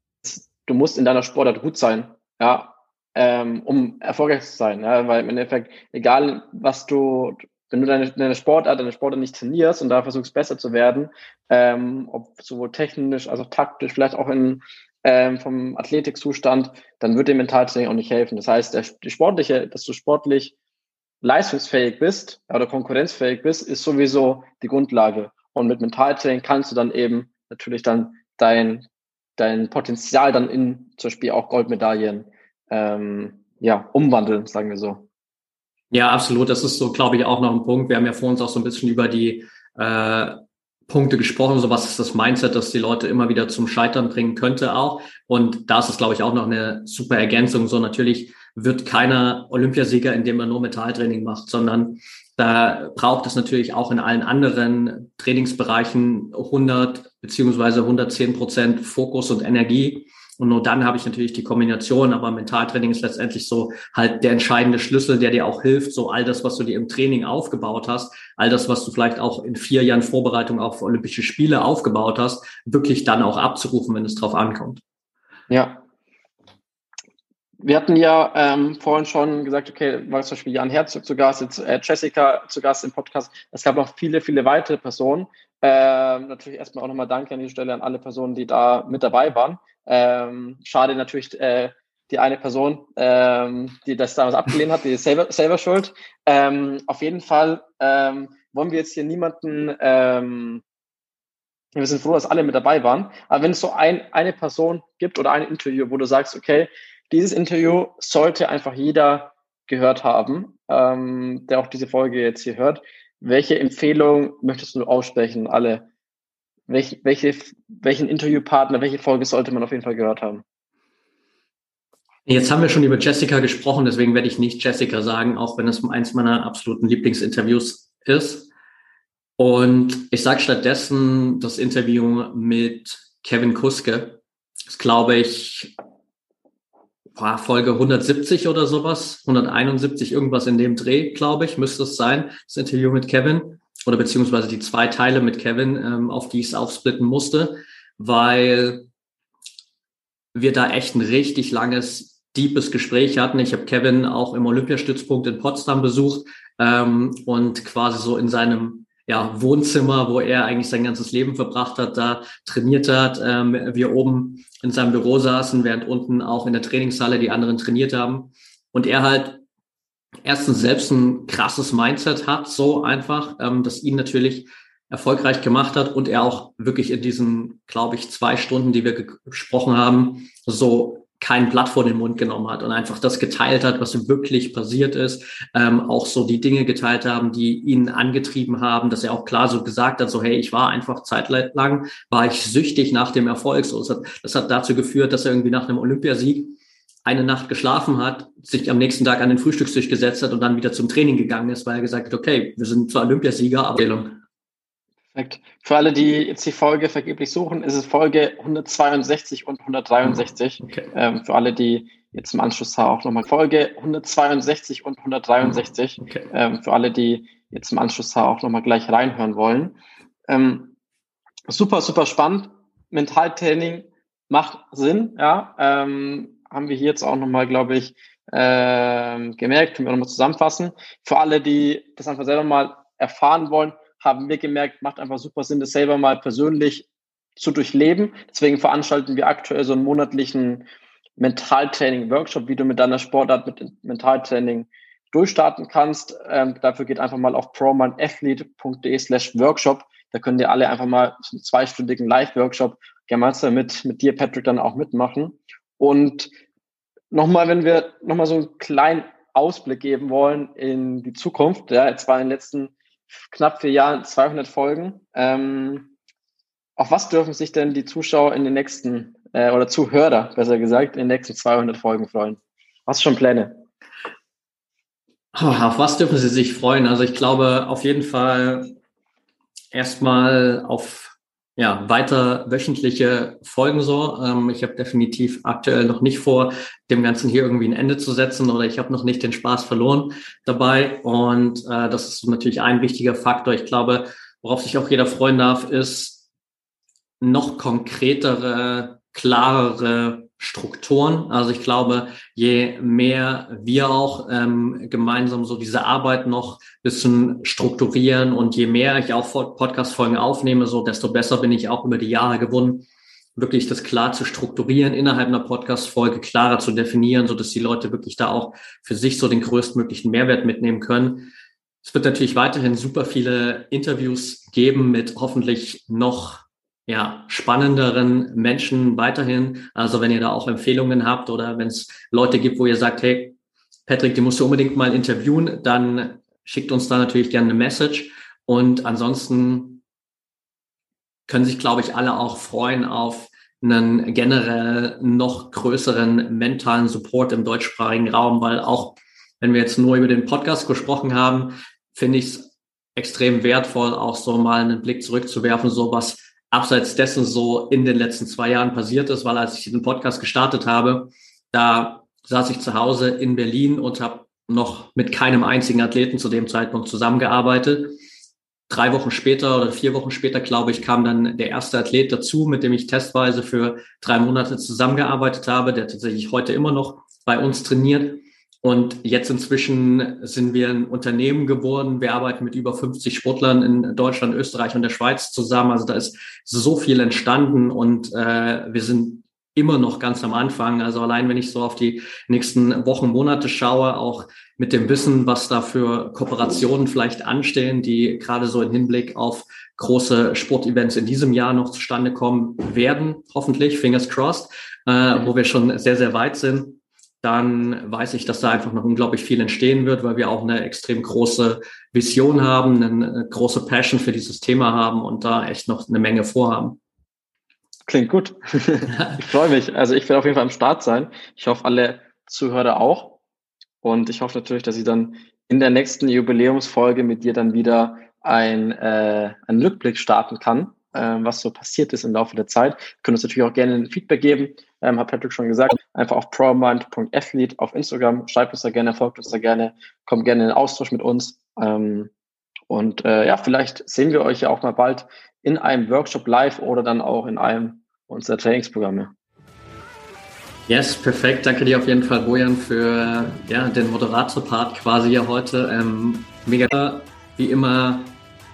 du musst in deiner Sportart gut sein, ja, ähm, um erfolgreich zu sein, ja, weil im Endeffekt, egal was du, wenn du deine, deine Sportart, deine Sportart nicht trainierst und da versuchst besser zu werden, ähm, ob sowohl technisch als auch taktisch, vielleicht auch in, ähm, vom Athletikzustand, dann wird dem Mentaltraining auch nicht helfen. Das heißt, der, die sportliche, dass du sportlich leistungsfähig bist oder konkurrenzfähig bist, ist sowieso die Grundlage. Und mit Mentaltraining kannst du dann eben natürlich dann dein, dein Potenzial dann in zum Beispiel auch Goldmedaillen ähm, ja, umwandeln, sagen wir so. Ja, absolut. Das ist so, glaube ich, auch noch ein Punkt. Wir haben ja vor uns auch so ein bisschen über die äh, Punkte gesprochen, so was ist das Mindset, das die Leute immer wieder zum Scheitern bringen könnte auch. Und da ist es, glaube ich, auch noch eine super Ergänzung. So natürlich wird keiner Olympiasieger, indem er nur Metalltraining macht, sondern da braucht es natürlich auch in allen anderen Trainingsbereichen 100 beziehungsweise 110 Prozent Fokus und Energie. Und nur dann habe ich natürlich die Kombination, aber Mentaltraining ist letztendlich so halt der entscheidende Schlüssel, der dir auch hilft, so all das, was du dir im Training aufgebaut hast, all das, was du vielleicht auch in vier Jahren Vorbereitung auf Olympische Spiele aufgebaut hast, wirklich dann auch abzurufen, wenn es drauf ankommt. Ja. Wir hatten ja ähm, vorhin schon gesagt, okay, war zum Beispiel Jan Herzog zu Gast, jetzt äh, Jessica zu Gast im Podcast. Es gab noch viele, viele weitere Personen. Ähm, natürlich erstmal auch nochmal Danke an dieser Stelle an alle Personen, die da mit dabei waren. Ähm, schade natürlich äh, die eine Person, ähm, die das damals abgelehnt hat, die ist selber, selber schuld. Ähm, auf jeden Fall ähm, wollen wir jetzt hier niemanden, ähm, wir sind froh, dass alle mit dabei waren. Aber wenn es so ein, eine Person gibt oder ein Interview, wo du sagst, okay, dieses Interview sollte einfach jeder gehört haben, ähm, der auch diese Folge jetzt hier hört. Welche Empfehlung möchtest du aussprechen, alle welch, welche, welchen Interviewpartner, welche Folge sollte man auf jeden Fall gehört haben? Jetzt haben wir schon über Jessica gesprochen, deswegen werde ich nicht Jessica sagen, auch wenn es eins meiner absoluten Lieblingsinterviews ist. Und ich sage stattdessen das Interview mit Kevin Kuske. Das glaube ich war Folge 170 oder sowas, 171, irgendwas in dem Dreh, glaube ich, müsste es sein, das Interview mit Kevin oder beziehungsweise die zwei Teile mit Kevin, ähm, auf die ich es aufsplitten musste, weil wir da echt ein richtig langes, deepes Gespräch hatten. Ich habe Kevin auch im Olympiastützpunkt in Potsdam besucht ähm, und quasi so in seinem ja, Wohnzimmer, wo er eigentlich sein ganzes Leben verbracht hat, da trainiert hat. Ähm, wir oben in seinem Büro saßen, während unten auch in der Trainingshalle die anderen trainiert haben. Und er halt erstens selbst ein krasses Mindset hat, so einfach, ähm, das ihn natürlich erfolgreich gemacht hat und er auch wirklich in diesen, glaube ich, zwei Stunden, die wir gesprochen haben, so kein Blatt vor den Mund genommen hat und einfach das geteilt hat, was wirklich passiert ist, ähm, auch so die Dinge geteilt haben, die ihn angetrieben haben, dass er auch klar so gesagt hat, so hey, ich war einfach zeitlang, war ich süchtig nach dem Erfolg. So, das hat, das hat dazu geführt, dass er irgendwie nach einem Olympiasieg eine Nacht geschlafen hat, sich am nächsten Tag an den Frühstückstisch gesetzt hat und dann wieder zum Training gegangen ist, weil er gesagt hat, okay, wir sind zwar Olympiasieger, aber Perfekt. Für alle, die jetzt die Folge vergeblich suchen, ist es Folge 162 und 163. Okay. Ähm, für alle, die jetzt im Anschluss auch nochmal Folge 162 und 163. Okay. Ähm, für alle, die jetzt im Anschluss auch nochmal gleich reinhören wollen. Ähm, super, super spannend. Mentaltraining macht Sinn, ja. Ähm, haben wir hier jetzt auch nochmal, glaube ich, äh, gemerkt, können wir nochmal zusammenfassen. Für alle, die das einfach selber mal erfahren wollen, haben wir gemerkt, macht einfach super Sinn, das selber mal persönlich zu durchleben. Deswegen veranstalten wir aktuell so einen monatlichen Mentaltraining-Workshop, wie du mit deiner Sportart mit Mentaltraining durchstarten kannst. Ähm, dafür geht einfach mal auf promindathlete.de slash Workshop. Da können dir alle einfach mal einen zweistündigen Live-Workshop gemeinsam mit, mit dir, Patrick, dann auch mitmachen. Und nochmal, wenn wir nochmal so einen kleinen Ausblick geben wollen in die Zukunft, ja, jetzt war in den letzten knapp vier Jahren 200 Folgen. Ähm, auf was dürfen sich denn die Zuschauer in den nächsten, äh, oder Zuhörer, besser gesagt, in den nächsten 200 Folgen freuen? Hast du schon Pläne? Oh, auf was dürfen sie sich freuen? Also ich glaube auf jeden Fall erstmal auf ja, weiter wöchentliche Folgen so. Ähm, ich habe definitiv aktuell noch nicht vor, dem Ganzen hier irgendwie ein Ende zu setzen oder ich habe noch nicht den Spaß verloren dabei. Und äh, das ist natürlich ein wichtiger Faktor. Ich glaube, worauf sich auch jeder freuen darf, ist noch konkretere, klarere Strukturen. Also ich glaube, je mehr wir auch ähm, gemeinsam so diese Arbeit noch bisschen strukturieren und je mehr ich auch Podcast-Folgen aufnehme, so desto besser bin ich auch über die Jahre gewonnen, wirklich das klar zu strukturieren innerhalb einer Podcast-Folge, klarer zu definieren, so dass die Leute wirklich da auch für sich so den größtmöglichen Mehrwert mitnehmen können. Es wird natürlich weiterhin super viele Interviews geben mit hoffentlich noch ja, spannenderen Menschen weiterhin. Also wenn ihr da auch Empfehlungen habt oder wenn es Leute gibt, wo ihr sagt, hey, Patrick, die musst du unbedingt mal interviewen, dann schickt uns da natürlich gerne eine Message. Und ansonsten können sich, glaube ich, alle auch freuen auf einen generell noch größeren mentalen Support im deutschsprachigen Raum, weil auch wenn wir jetzt nur über den Podcast gesprochen haben, finde ich es extrem wertvoll, auch so mal einen Blick zurückzuwerfen, so was abseits dessen so in den letzten zwei Jahren passiert ist, weil als ich diesen Podcast gestartet habe, da saß ich zu Hause in Berlin und habe noch mit keinem einzigen Athleten zu dem Zeitpunkt zusammengearbeitet. Drei Wochen später oder vier Wochen später, glaube ich, kam dann der erste Athlet dazu, mit dem ich testweise für drei Monate zusammengearbeitet habe, der tatsächlich heute immer noch bei uns trainiert. Und jetzt inzwischen sind wir ein Unternehmen geworden. Wir arbeiten mit über 50 Sportlern in Deutschland, Österreich und der Schweiz zusammen. Also da ist so viel entstanden und äh, wir sind immer noch ganz am Anfang. Also allein wenn ich so auf die nächsten Wochen, Monate schaue, auch mit dem Wissen, was da für Kooperationen vielleicht anstehen, die gerade so im Hinblick auf große Sportevents in diesem Jahr noch zustande kommen werden, hoffentlich, fingers crossed, äh, wo wir schon sehr, sehr weit sind dann weiß ich, dass da einfach noch unglaublich viel entstehen wird, weil wir auch eine extrem große Vision haben, eine große Passion für dieses Thema haben und da echt noch eine Menge vorhaben. Klingt gut. ich freue mich. Also ich werde auf jeden Fall am Start sein. Ich hoffe, alle Zuhörer auch. Und ich hoffe natürlich, dass ich dann in der nächsten Jubiläumsfolge mit dir dann wieder ein, äh, einen Rückblick starten kann ähm, was so passiert ist im Laufe der Zeit. Ihr könnt uns natürlich auch gerne ein Feedback geben, ähm, hat Patrick schon gesagt. Einfach auf promind.athlete auf Instagram, schreibt uns da gerne, folgt uns da gerne, kommt gerne in den Austausch mit uns. Ähm, und äh, ja, vielleicht sehen wir euch ja auch mal bald in einem Workshop live oder dann auch in einem unserer Trainingsprogramme. Yes, perfekt. Danke dir auf jeden Fall, Bojan, für ja, den Moderator-Part quasi hier heute. Ähm, mega, wie immer,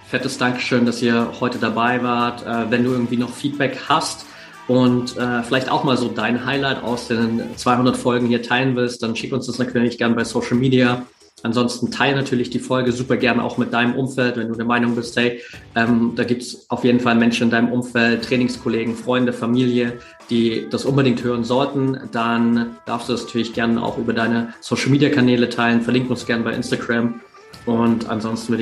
fettes Dankeschön, dass ihr heute dabei wart. Äh, wenn du irgendwie noch Feedback hast und äh, vielleicht auch mal so dein Highlight aus den 200 Folgen hier teilen willst, dann schick uns das natürlich gerne bei Social Media. Ansonsten teile natürlich die Folge super gerne auch mit deinem Umfeld, wenn du der Meinung bist, hey, ähm, da gibt's auf jeden Fall Menschen in deinem Umfeld, Trainingskollegen, Freunde, Familie, die das unbedingt hören sollten, dann darfst du das natürlich gerne auch über deine Social-Media-Kanäle teilen. Verlink uns gerne bei Instagram. Und ansonsten würde ich